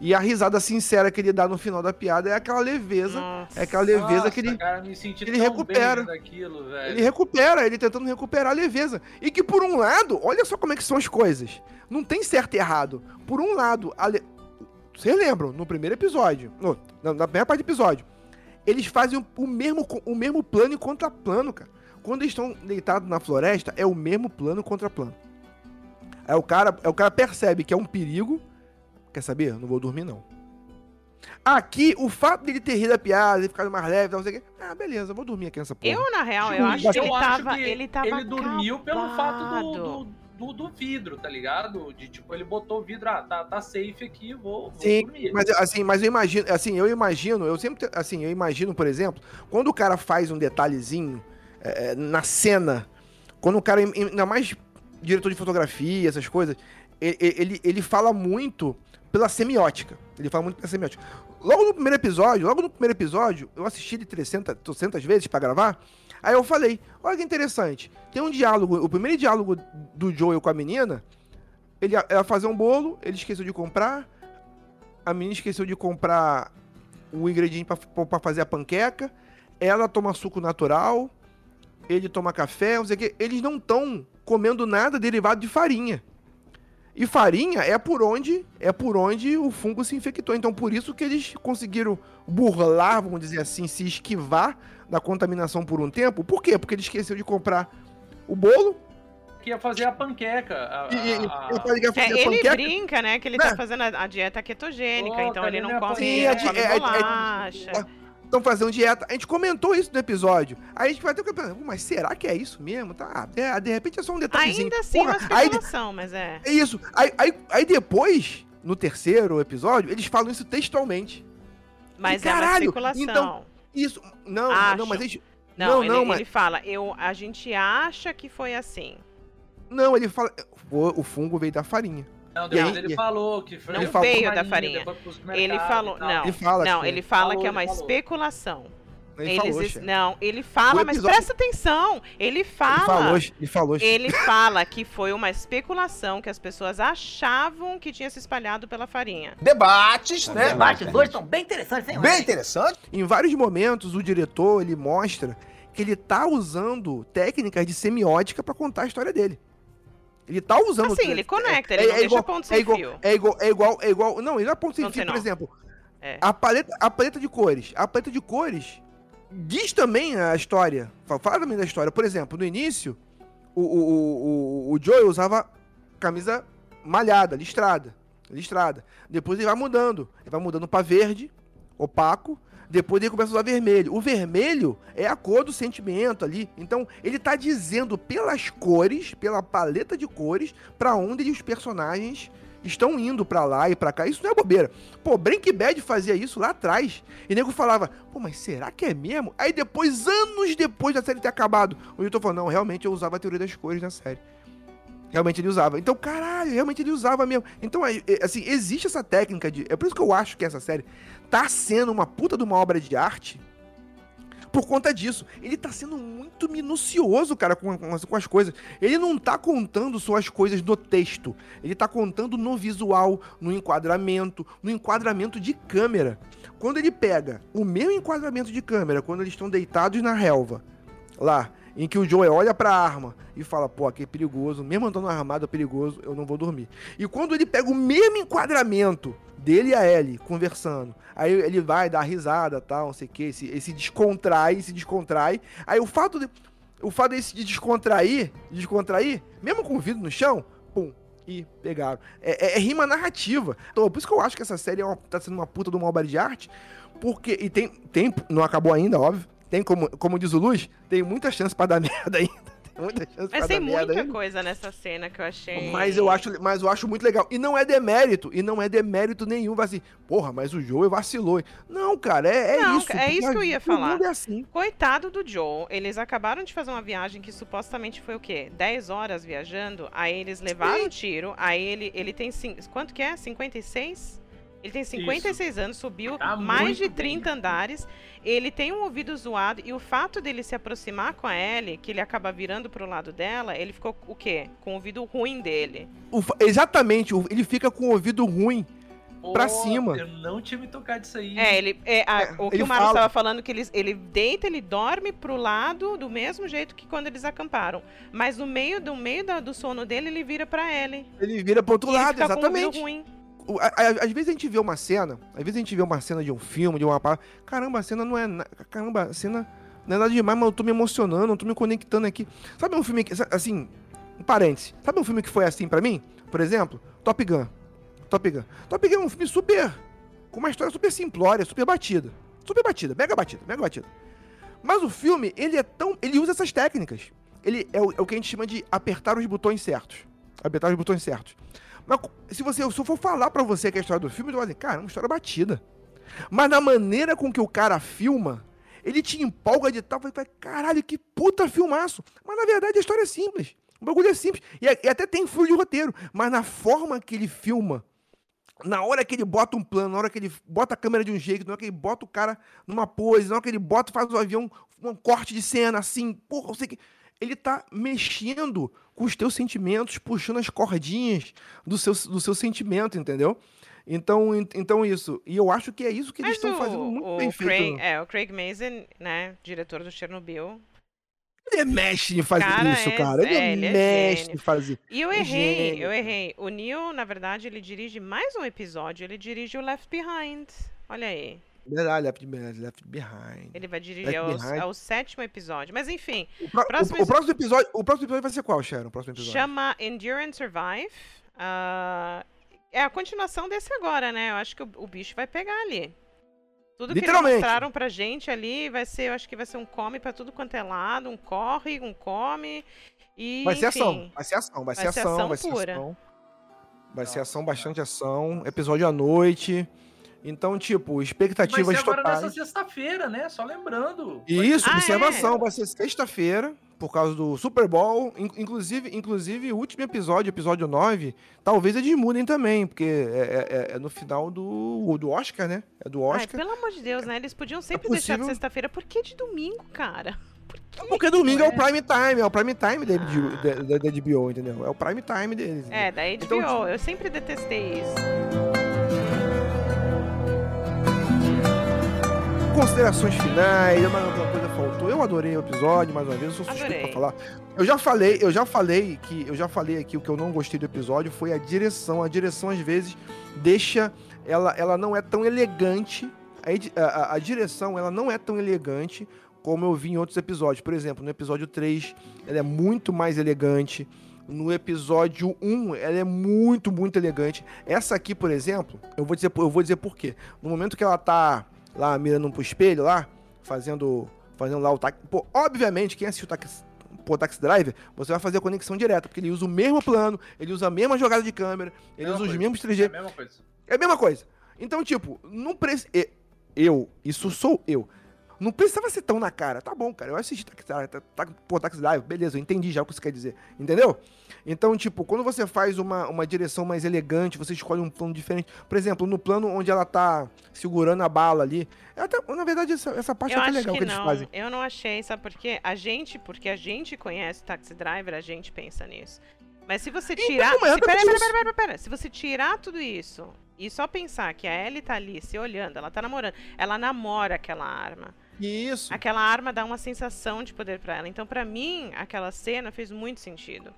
e a risada sincera que ele dá no final da piada é aquela leveza. Nossa. É aquela leveza Nossa, que ele, cara, me senti ele recupera. daquilo, ele recupera, ele tentando recuperar a leveza. E que por um lado, olha só como é que são as coisas. Não tem certo e errado. Por um lado, a le... vocês lembram, no primeiro episódio, no, na, primeira parte do episódio, eles fazem o, mesmo, o mesmo plano e contraplano, cara. Quando eles estão deitados na floresta, é o mesmo plano e contraplano. Aí o cara, aí o cara percebe que é um perigo. Quer saber? Não vou dormir, não. Aqui, o fato dele ter rido a piada, ele ficar mais leve, tal, não sei o quê. Ah, beleza, eu vou dormir aqui nessa porra. Eu, na real, eu Tipo, acho que ele eu tava. que Ele tava. ele dormiu pelo fato do, do, do, do vidro, tá ligado? De tipo, ele botou o vidro, ah, tá, tá safe aqui, vou, vou Sim, dormir. mas assim, mas eu imagino, assim, eu imagino, eu sempre, assim, eu imagino, por exemplo, quando o cara faz um detalhezinho é, é, na cena, quando o cara, ainda mais diretor de fotografia, essas coisas, ele, ele, ele fala muito pela semiótica. Ele fala muito pela semiótica. Logo no primeiro episódio, logo no primeiro episódio, eu assisti ele 300, 300 vezes pra gravar. Aí eu falei, olha que interessante. Tem um diálogo, o primeiro diálogo do Joel com a menina, ele ela fazer um bolo, ele esqueceu de comprar, a menina esqueceu de comprar o ingrediente pra fazer a panqueca, ela toma suco natural, ele toma café, não sei o quê. Eles não estão comendo nada derivado de farinha. E farinha é por onde é por onde o fungo se infectou. Então por isso que eles conseguiram burlar, vamos dizer assim, se esquivar da contaminação por um tempo. Por quê? Porque ele esqueceu de comprar o bolo. Que ia fazer a panqueca. A, E, e, e, a- ele pode É, fazer ele brinca, né? Que ele Né? tá fazendo a, a dieta ketogênica, Pô, então ele não ele é come, Sim, ele a di- come é- é- bolacha. Estão fazendo dieta. A gente comentou isso no episódio. Aí a gente vai ter que pensar, "Pô, mas será que é isso mesmo? Tá, ah, é, de repente é só um detalhezinho. Ainda assim, Porra, uma aí, especulação, mas é. É isso. Aí, aí, aí depois, no terceiro episódio, eles falam isso textualmente. Mas E é uma caralho, especulação. então, Isso. Não, Acho. não, mas eles. não, não, ele, não, mas- ele fala, eu, a gente acha que foi assim. Não, ele fala. O, o fungo veio da farinha. Não, E depois aí- ele falou que foi Não Ele veio da farinha. Ele falou, e não, Ele fala não, que- ele fala Falou, que é uma especulação. Ele Eles falou, chefe. não, ele fala, O mas episódio- presta atenção. Ele fala. Ele falou, ele falou. Ele fala que foi uma especulação que as pessoas achavam que tinha se espalhado pela farinha. Debates, né? Debates, dois são bem interessantes, hein? Bem interessante. Em vários momentos, o diretor ele mostra que ele tá usando técnicas de semiótica pra contar a história dele. Ele tá usando. Assim, ele conecta, ele não deixa igual, ponto é sem igual, fio. É igual, é igual, é igual. Não, ele não é ponto sem Não fio, por não. exemplo. É. A paleta, a paleta de cores. A paleta de cores diz também a história. Fala, também da história. Por exemplo, no início, o, o, o, o, o Joey usava camisa malhada, listrada. Listrada. Depois ele vai mudando. Ele vai mudando pra verde, opaco. Depois ele começa a usar vermelho. O vermelho é a cor do sentimento ali. Então, ele tá dizendo pelas cores, pela paleta de cores, pra onde os personagens estão indo pra lá e pra cá. Isso não é bobeira. Pô, Breaking Bad fazia isso lá atrás. E nego falava, pô, mas será que é mesmo? Aí depois, anos depois da série ter acabado, o Newton falou, não, realmente eu usava a teoria das cores na série. Realmente ele usava. Então, caralho, realmente ele usava mesmo. Então, é, assim, existe essa técnica de. É por isso que eu acho que essa série tá sendo uma puta de uma obra de arte. Por conta disso. Ele tá sendo muito minucioso, cara, com, com as, coisas. Ele não tá contando só as coisas do texto. Ele tá contando no visual, no enquadramento, no enquadramento de câmera. Quando ele pega o meu enquadramento de câmera, quando eles estão deitados na relva, lá, em que o Joey olha pra arma e fala, pô, aqui é perigoso, mesmo andando armado é perigoso, eu não vou dormir. E quando ele pega o mesmo enquadramento dele e a Ellie conversando, aí ele vai dar risada, tal, não sei o que, se, se descontrai, se descontrai, aí o fato de... o fato desse de descontrair, de descontrair, mesmo com o vidro no chão, pum, e pegaram. É, é- é rima narrativa. Então, por isso que eu acho que essa série é uma- tá sendo uma puta de uma obra de arte, porque, e tem, tem não acabou ainda, óbvio, tem como, como diz o Luz, tem muita chance pra dar <laughs> merda ainda. Tem muita chance Mas tem muita ainda. coisa nessa cena que eu achei. Mas eu acho, mas eu acho muito legal. E não é demérito, e não é demérito nenhum. Vai assim, porra, mas o Joe vacilou. Não, cara, é, é Não, isso. é isso que eu ia Todo falar. é assim. Coitado do Joe, eles acabaram de fazer uma viagem que supostamente foi o quê? 10 horas viajando, aí eles levaram um tiro, aí ele, ele tem. Quanto que é? 56? Ele tem 56 anos, subiu Tá mais de bem. 30 andares. Ele tem um ouvido zoado e o fato dele se aproximar com a Ellie, que ele acaba virando pro lado dela, ele ficou o quê? Com o ouvido ruim dele. O exatamente, ele fica com o ouvido ruim. Pra cima. Eu não tinha me tocado disso aí. É, ele, é, a- É, o que o Marcos fala. estava falando que ele, ele deita, ele dorme pro lado do mesmo jeito que quando eles acamparam. Mas no meio do meio da- do sono dele, ele vira pra Ellie. Ele vira pro outro E ele lado, fica com o ouvido exatamente. ruim. Às vezes a gente vê uma cena, às vezes a gente vê uma cena de um filme, de uma parada. Caramba, a cena não é. na- Caramba, a cena não é nada demais, mas eu tô me emocionando, eu tô me conectando aqui. Sabe um filme que. Assim, um parênteses. Sabe um filme que foi assim pra mim? Por exemplo, Top Gun. Top Gun. Top Gun é um filme super. com uma história super simplória, super batida. Super batida, mega batida, mega batida. Mas o filme, ele é tão. Ele usa essas técnicas. Ele é o, é o que a gente chama de apertar os botões certos. Apertar os botões certos. Mas se você se eu for falar pra você que é a história do filme, você vai dizer, cara, é uma história batida. Mas na maneira com que o cara filma, ele te empolga de tal, vai, caralho, que puta filmaço. Mas na verdade a história é simples. O bagulho é simples. E, e até tem fluxo de roteiro. Mas na forma que ele filma, na hora que ele bota um plano, na hora que ele bota a câmera de um jeito, na hora que ele bota o cara numa pose, na hora que ele bota, faz o avião, um corte de cena assim, porra, eu sei que. Ele tá mexendo com os teus sentimentos, puxando as cordinhas do seu, do seu sentimento, entendeu? Então, en- então isso. E eu acho que é isso que eles Mas estão o, fazendo muito o bem Craig, feito. é, o Craig Mazin, né, diretor do Chernobyl. Ele é mestre em fazer Cara, isso, é- cara. Ele é, é, ele mestre em fazer. E eu É errei, gênio. eu errei. O Neil, na verdade, ele dirige mais um episódio. Ele dirige o Left Behind. Olha aí. Verdade, Left, Left Behind. Ele vai dirigir Left ao, ao sétimo episódio. Mas enfim, O, pro- o- próximo o próximo episódio, o próximo episódio vai ser qual, Sharon? O próximo episódio? chama Endure and Survive. Ah, é a continuação desse agora, né? Eu acho que o, o bicho vai pegar ali. Tudo que eles mostraram pra gente ali vai ser, eu acho que vai ser um come pra tudo quanto é lado, um corre, um come. E, Vai ser enfim, ação, vai ser ação, vai, ser ação, vai ser pura. ação. Vai ser ação, bastante ação, episódio à noite. Então, tipo, Vai expectativas ser agora totais. nessa sexta-feira, né? Só lembrando. E isso, Ah, observação, é? vai ser sexta-feira, por causa do Super Bowl. In- Inclusive, inclusive, o último episódio, episódio 9, talvez eles mudem também, porque é, é- é no final do, do Oscar, né? É do Ai, Oscar. pelo amor de Deus, né? Eles podiam sempre É deixar de sexta-feira. Por que de domingo, cara? Porque domingo é o prime time, é o prime time da, da, da, da HBO, entendeu? É o prime time deles. É, da HBO. Então, eu sempre detestei isso. Considerações finais, alguma coisa faltou. Eu adorei o episódio, mais uma vez, eu sou suspeito Adorei. pra falar. Eu já falei, eu já falei que eu já falei aqui o que eu não gostei do episódio foi a direção. A direção às vezes deixa ela ela não é tão elegante. A- a- a direção ela não é tão elegante como eu vi em outros episódios. Por exemplo, no episódio 3, ela é muito mais elegante. No episódio 1, ela é muito, muito elegante. Essa aqui, por exemplo, eu vou dizer, eu vou dizer por quê. No momento que ela tá lá mirando pro espelho lá, fazendo, fazendo lá o taxi. Pô, obviamente, quem assistiu o taxi, pô, taxi Driver, você vai fazer a conexão direta, porque ele usa o mesmo plano, ele usa a mesma jogada de câmera, ele Mesma usa os coisa. mesmos É a 3G. mesma coisa. É a mesma coisa. Então, tipo, não precisa. Eu, isso sou eu. Não precisava ser tão na cara. Tá bom, cara. Eu assisti Taxi Drive, tá, tá, pô, Taxi Drive, beleza, eu entendi já o que você quer dizer. Entendeu? Então, tipo, quando você faz uma, uma direção mais elegante, você escolhe um plano diferente. Por exemplo, no plano onde ela tá segurando a bala ali. é Até, na verdade, essa, essa parte eu é até legal que, que, eles fazem. Eu não achei, sabe por quê? A gente, porque a gente conhece Taxi Driver, a gente pensa nisso. Mas se você tirar. não é se, pera, pera, pera, pera. Se você tirar tudo isso e só pensar que a Ellie tá ali se olhando, ela tá namorando, ela namora aquela arma. Isso. Aquela arma dá uma sensação de poder pra ela. Então, pra mim, aquela cena fez muito sentido.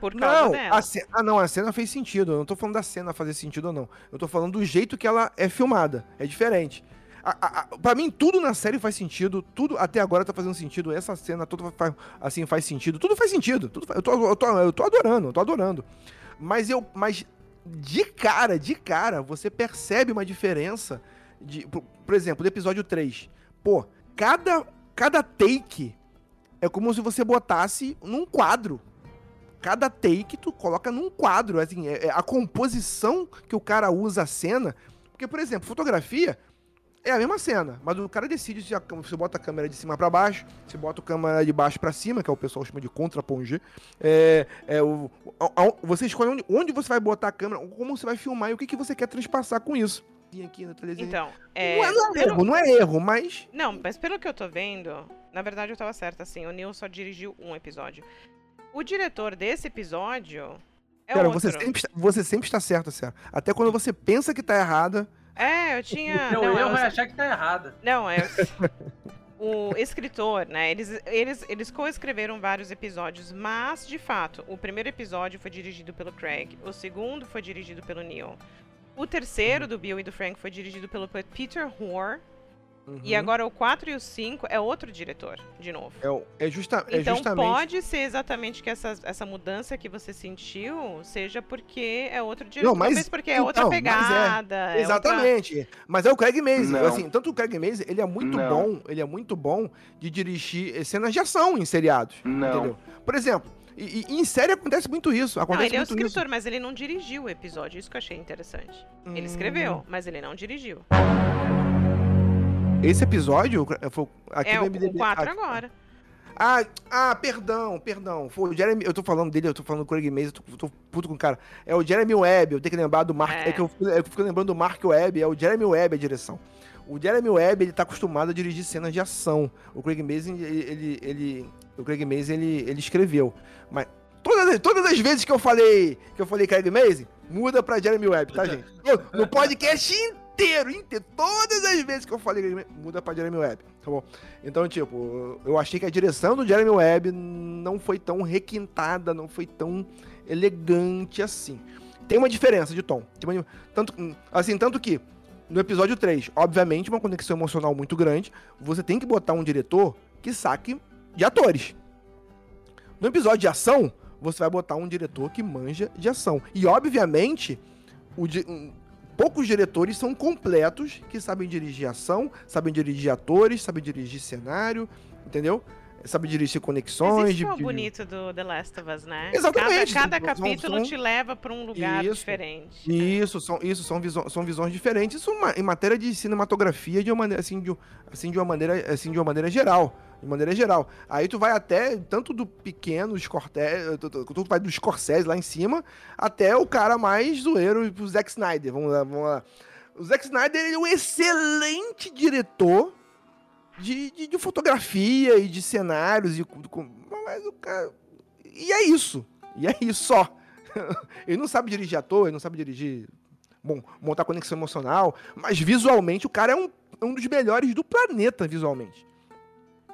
Por causa Não, dela. a ce- ah, não, a cena fez sentido. Eu não tô falando da cena fazer sentido ou não. Eu tô falando do jeito que ela é filmada. É diferente. A, a, a, pra mim, tudo na série faz sentido. Tudo até agora tá fazendo sentido. Essa cena toda faz, assim, faz sentido. Tudo faz sentido. Tudo faz, eu, tô, eu, tô, eu tô adorando, eu tô adorando. Mas eu. Mas de cara, de cara, você percebe uma diferença. De, por, por exemplo, do episódio 3. Pô, cada, cada take é como se você botasse num quadro. Cada take tu coloca num quadro. Assim, é, é a composição que o cara usa a cena. Porque, por exemplo, fotografia é a mesma cena, mas o cara decide se você bota a câmera de cima para baixo, se bota a câmera de baixo para cima, que é o pessoal chama de contrapongé. É, é o, a, a, você escolhe onde, onde, você vai botar a câmera, como você vai filmar e o que, que você quer transpassar com isso. Aqui. Então, é, não, é, não é pelo... erro, não é erro, mas. Não, mas pelo que eu tô vendo, na verdade eu tava certa, assim, o Neil só dirigiu um episódio. O diretor desse episódio. É Cara, outro. Você, sempre, você sempre está certa, Sérgio. Até quando você pensa que tá errada. É, eu tinha. Não, eu vai achar que tá errada. Não, é. <laughs> o escritor, né? Eles, eles, eles coescreveram vários episódios, mas, de fato, o primeiro episódio foi dirigido pelo Craig, o segundo foi dirigido pelo Neil. O terceiro do Bill e do Frank foi dirigido pelo Peter Hoare. Uhum. E agora o 4 e o 5 é outro diretor, de novo. É, é, justa, é então justamente... pode ser exatamente que essa, essa mudança que você sentiu seja porque é outro diretor, não, mas, talvez porque é outra pegada. Mas é, exatamente. Outra... Mas é o Craig Mazin. Assim, tanto o Craig Mazin, ele é muito não. bom, ele é muito bom de dirigir cenas de ação em seriados. Não. Entendeu? Por exemplo, e, e, em série acontece muito isso. Acontece não, ele é o escritor, isso. mas ele não dirigiu o episódio. Isso que eu achei interessante. Hum. Ele escreveu, mas ele não dirigiu. Esse episódio foi aqui é, no MDB. o 4 agora. Ah, ah, perdão, perdão. Foi o Jeremy. Eu tô falando dele, eu tô falando do Craig Mason, eu tô, tô, puto com o cara. É o Jeremy Webb, eu tenho que lembrar do Mark. É, é que eu, eu fico lembrando do Mark Webb, é o Jeremy Webb a direção. O Jeremy Webb, ele tá acostumado a dirigir cenas de ação. O Craig Mason, ele. ele, ele o Craig Mason, ele, ele escreveu. Mas todas, todas as vezes que eu falei que eu falei Craig Mason, muda pra Jeremy Webb, tá, gente? No, no podcast inteiro, inteiro. Todas as vezes que eu falei, muda pra Jeremy Webb, tá bom? Então, tipo, eu achei que a direção do Jeremy Webb não foi tão requintada, não foi tão elegante assim. Tem uma diferença de tom. Uma, tanto, assim, tanto que no episódio 3, obviamente, uma conexão emocional muito grande, você tem que botar um diretor que saque de atores. No episódio de ação, você vai botar um diretor que manja de ação. E, obviamente, o, poucos diretores são completos que sabem dirigir ação, sabem dirigir atores, sabem dirigir cenário, entendeu? Sabe dirigir conexões. É o bonito do The Last of Us, né? Exatamente. Cada, cada capítulo são... te leva para um lugar isso, diferente. Isso, são, isso são, visões, são visões diferentes. Isso em matéria de cinematografia, de uma maneira, assim, de, assim, de uma maneira, assim, de uma maneira geral de maneira geral. Aí tu vai até, tanto do pequeno, Scorsese, tu, tu, tu vai do Scorsese lá em cima, até o cara mais zoeiro, o Zack Snyder. Vamos lá, vamos lá. O Zack Snyder é um excelente diretor de, de, de, fotografia e de cenários. E, mas o cara. E é isso. E é isso só. <laughs> ele não sabe dirigir ator, ele não sabe dirigir. Bom, montar conexão emocional, mas visualmente o cara é um, um dos melhores do planeta, visualmente.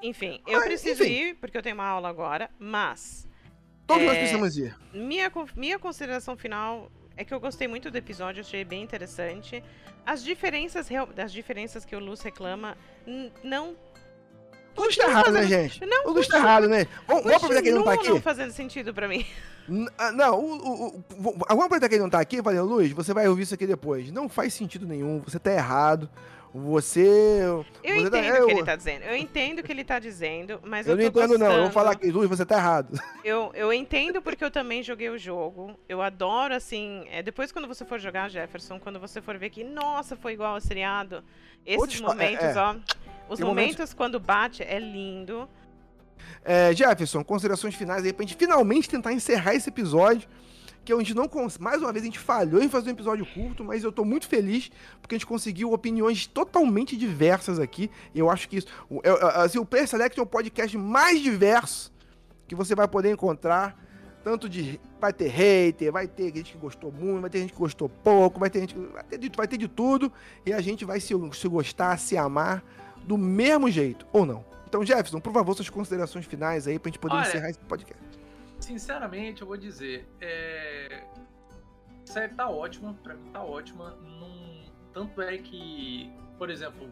Enfim, eu preciso enfim. ir, porque eu tenho uma aula agora, mas. Todos é, nós precisamos ir. Minha, minha consideração final é que eu gostei muito do episódio, achei bem interessante. As diferenças, as diferenças que o Luz reclama, não. O Luz tá errado, né, gente? Não, o Luz tá errado, né? Vamos, vamos aproveitar que ele não tá aqui. não fazendo sentido pra mim. Ah, não, o, o, o, vamos aproveitar que ele não tá aqui, falei, Luz, você vai ouvir isso aqui depois. Não faz sentido nenhum, você tá errado. Você. Eu você entendo tá, o que ele tá dizendo. Eu entendo o que ele tá dizendo, mas eu, eu não entendo, gostando. não. Eu vou falar que, Luiz, você tá errado. Eu, eu entendo porque eu também joguei o jogo. Eu adoro, assim. É, depois, quando você for jogar, Jefferson, quando você for ver que, nossa, foi igual ao seriado. Esses momentos, é, é. ó. Os momentos, momentos quando bate é lindo. É, Jefferson, considerações finais aí pra gente finalmente tentar encerrar esse episódio que a gente não mais uma vez a gente falhou em fazer um episódio curto, mas eu tô muito feliz porque a gente conseguiu opiniões totalmente diversas aqui. E eu acho que isso, assim, o Player Select é o podcast mais diverso que você vai poder encontrar. Tanto de. Vai ter hater, vai ter gente que gostou muito, vai ter gente que gostou pouco, vai ter gente. Vai ter de, vai ter de tudo. E a gente vai se, se gostar, se amar do mesmo jeito, ou não. Então, Jefferson, por favor, suas considerações finais aí pra gente poder Olha, encerrar esse podcast sinceramente, eu vou dizer, é... a série tá ótima, pra mim tá ótima. Num... Tanto é que, por exemplo,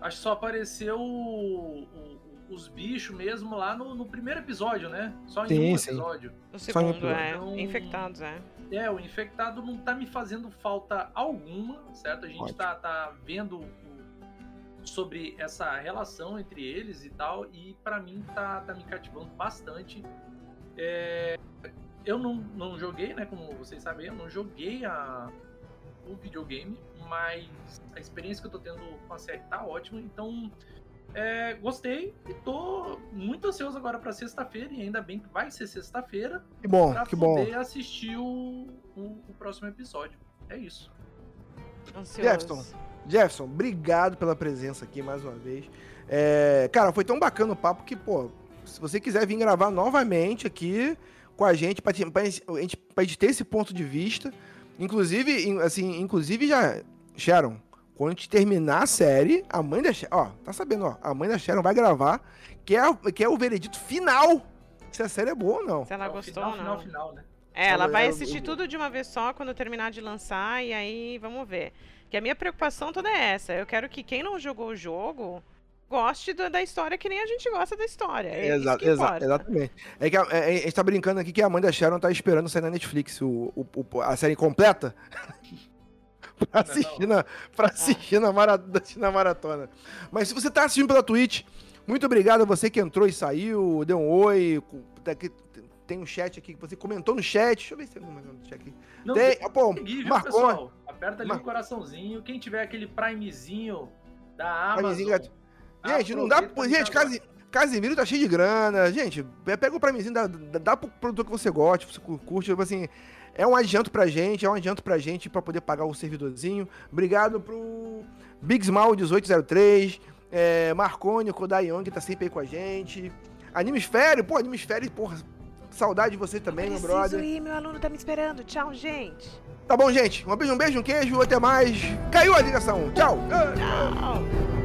Acho que só apareceu o- o- os bichos mesmo lá no, no primeiro episódio, né? Só em Sim, um sim. episódio. No segundo, é. Então- Infectados, é. É, o infectado não tá me fazendo falta alguma, certo? A gente Ótimo. tá, tá vendo o- sobre essa relação entre eles e tal, e pra mim tá, tá me cativando bastante. É, eu não, não joguei, né? Como vocês sabem, eu não joguei a, o videogame, mas a experiência que eu tô tendo com a série tá ótima, então é, gostei e tô muito ansioso agora pra sexta-feira, e ainda bem que vai ser sexta-feira Que bom, pra que bom. poder assistir o, o, o próximo episódio. É isso. Ansioso. Jefferson, Jefferson, obrigado pela presença aqui mais uma vez. É, cara, foi tão bacana o papo que, pô, se você quiser vir gravar novamente aqui com a gente, pra, te- pra gente, pra gente ter esse ponto de vista, inclusive, in- assim, inclusive já, Sharon, quando a gente terminar a série, a mãe da Sharon, ó, tá sabendo, ó, a mãe da Sharon vai gravar, que é, que é o veredito final, se a série é boa ou não. Se ela É gostou final, ou final, não. final, né? É, ela vai eu- assistir eu- tudo de uma vez só quando terminar de lançar e aí vamos ver. Que a minha preocupação toda é essa. Eu quero que quem não jogou o jogo goste do- da história que nem a gente gosta da história. É que importa. exatamente. É que a, é- a gente tá brincando aqui que a mãe da Sharon tá esperando sair na Netflix o, o- o- a série completa <laughs> pra assistir, na, pra assistir na, mara- <laughs> assistir na maratona. Mas se você tá assistindo pela Twitch, muito obrigado a você que entrou e saiu, deu um oi. tá Tem um chat aqui que você comentou no chat. Deixa eu ver se tem alguma coisa no chat aqui. Não, Tem, ah, pô, seguir, viu, marcou. pessoal? Aperta ali Mar- o coraçãozinho. Quem tiver aquele primezinho da Amazon. Primezinho grat- Gente, não dá. Gente. Casi- Casimiro tá cheio de grana. Gente, pe- pega o Primezinho, dá, dá, pro produtor que você gosta, que você cu- curte. Tipo assim, é um adianto pra gente, é um adianto pra gente pra poder pagar o servidorzinho. Obrigado pro Bigsmal 1803, é, Marconi, Kodai Young, que tá sempre aí com a gente. Animesfério, pô, Animesfério, porra, saudade de você também, meu brother. ir, meu aluno tá me esperando. Tchau, gente. Tá bom, gente? Um beijo, um beijo, um queijo, até mais. Caiu a ligação. Tchau. Tchau.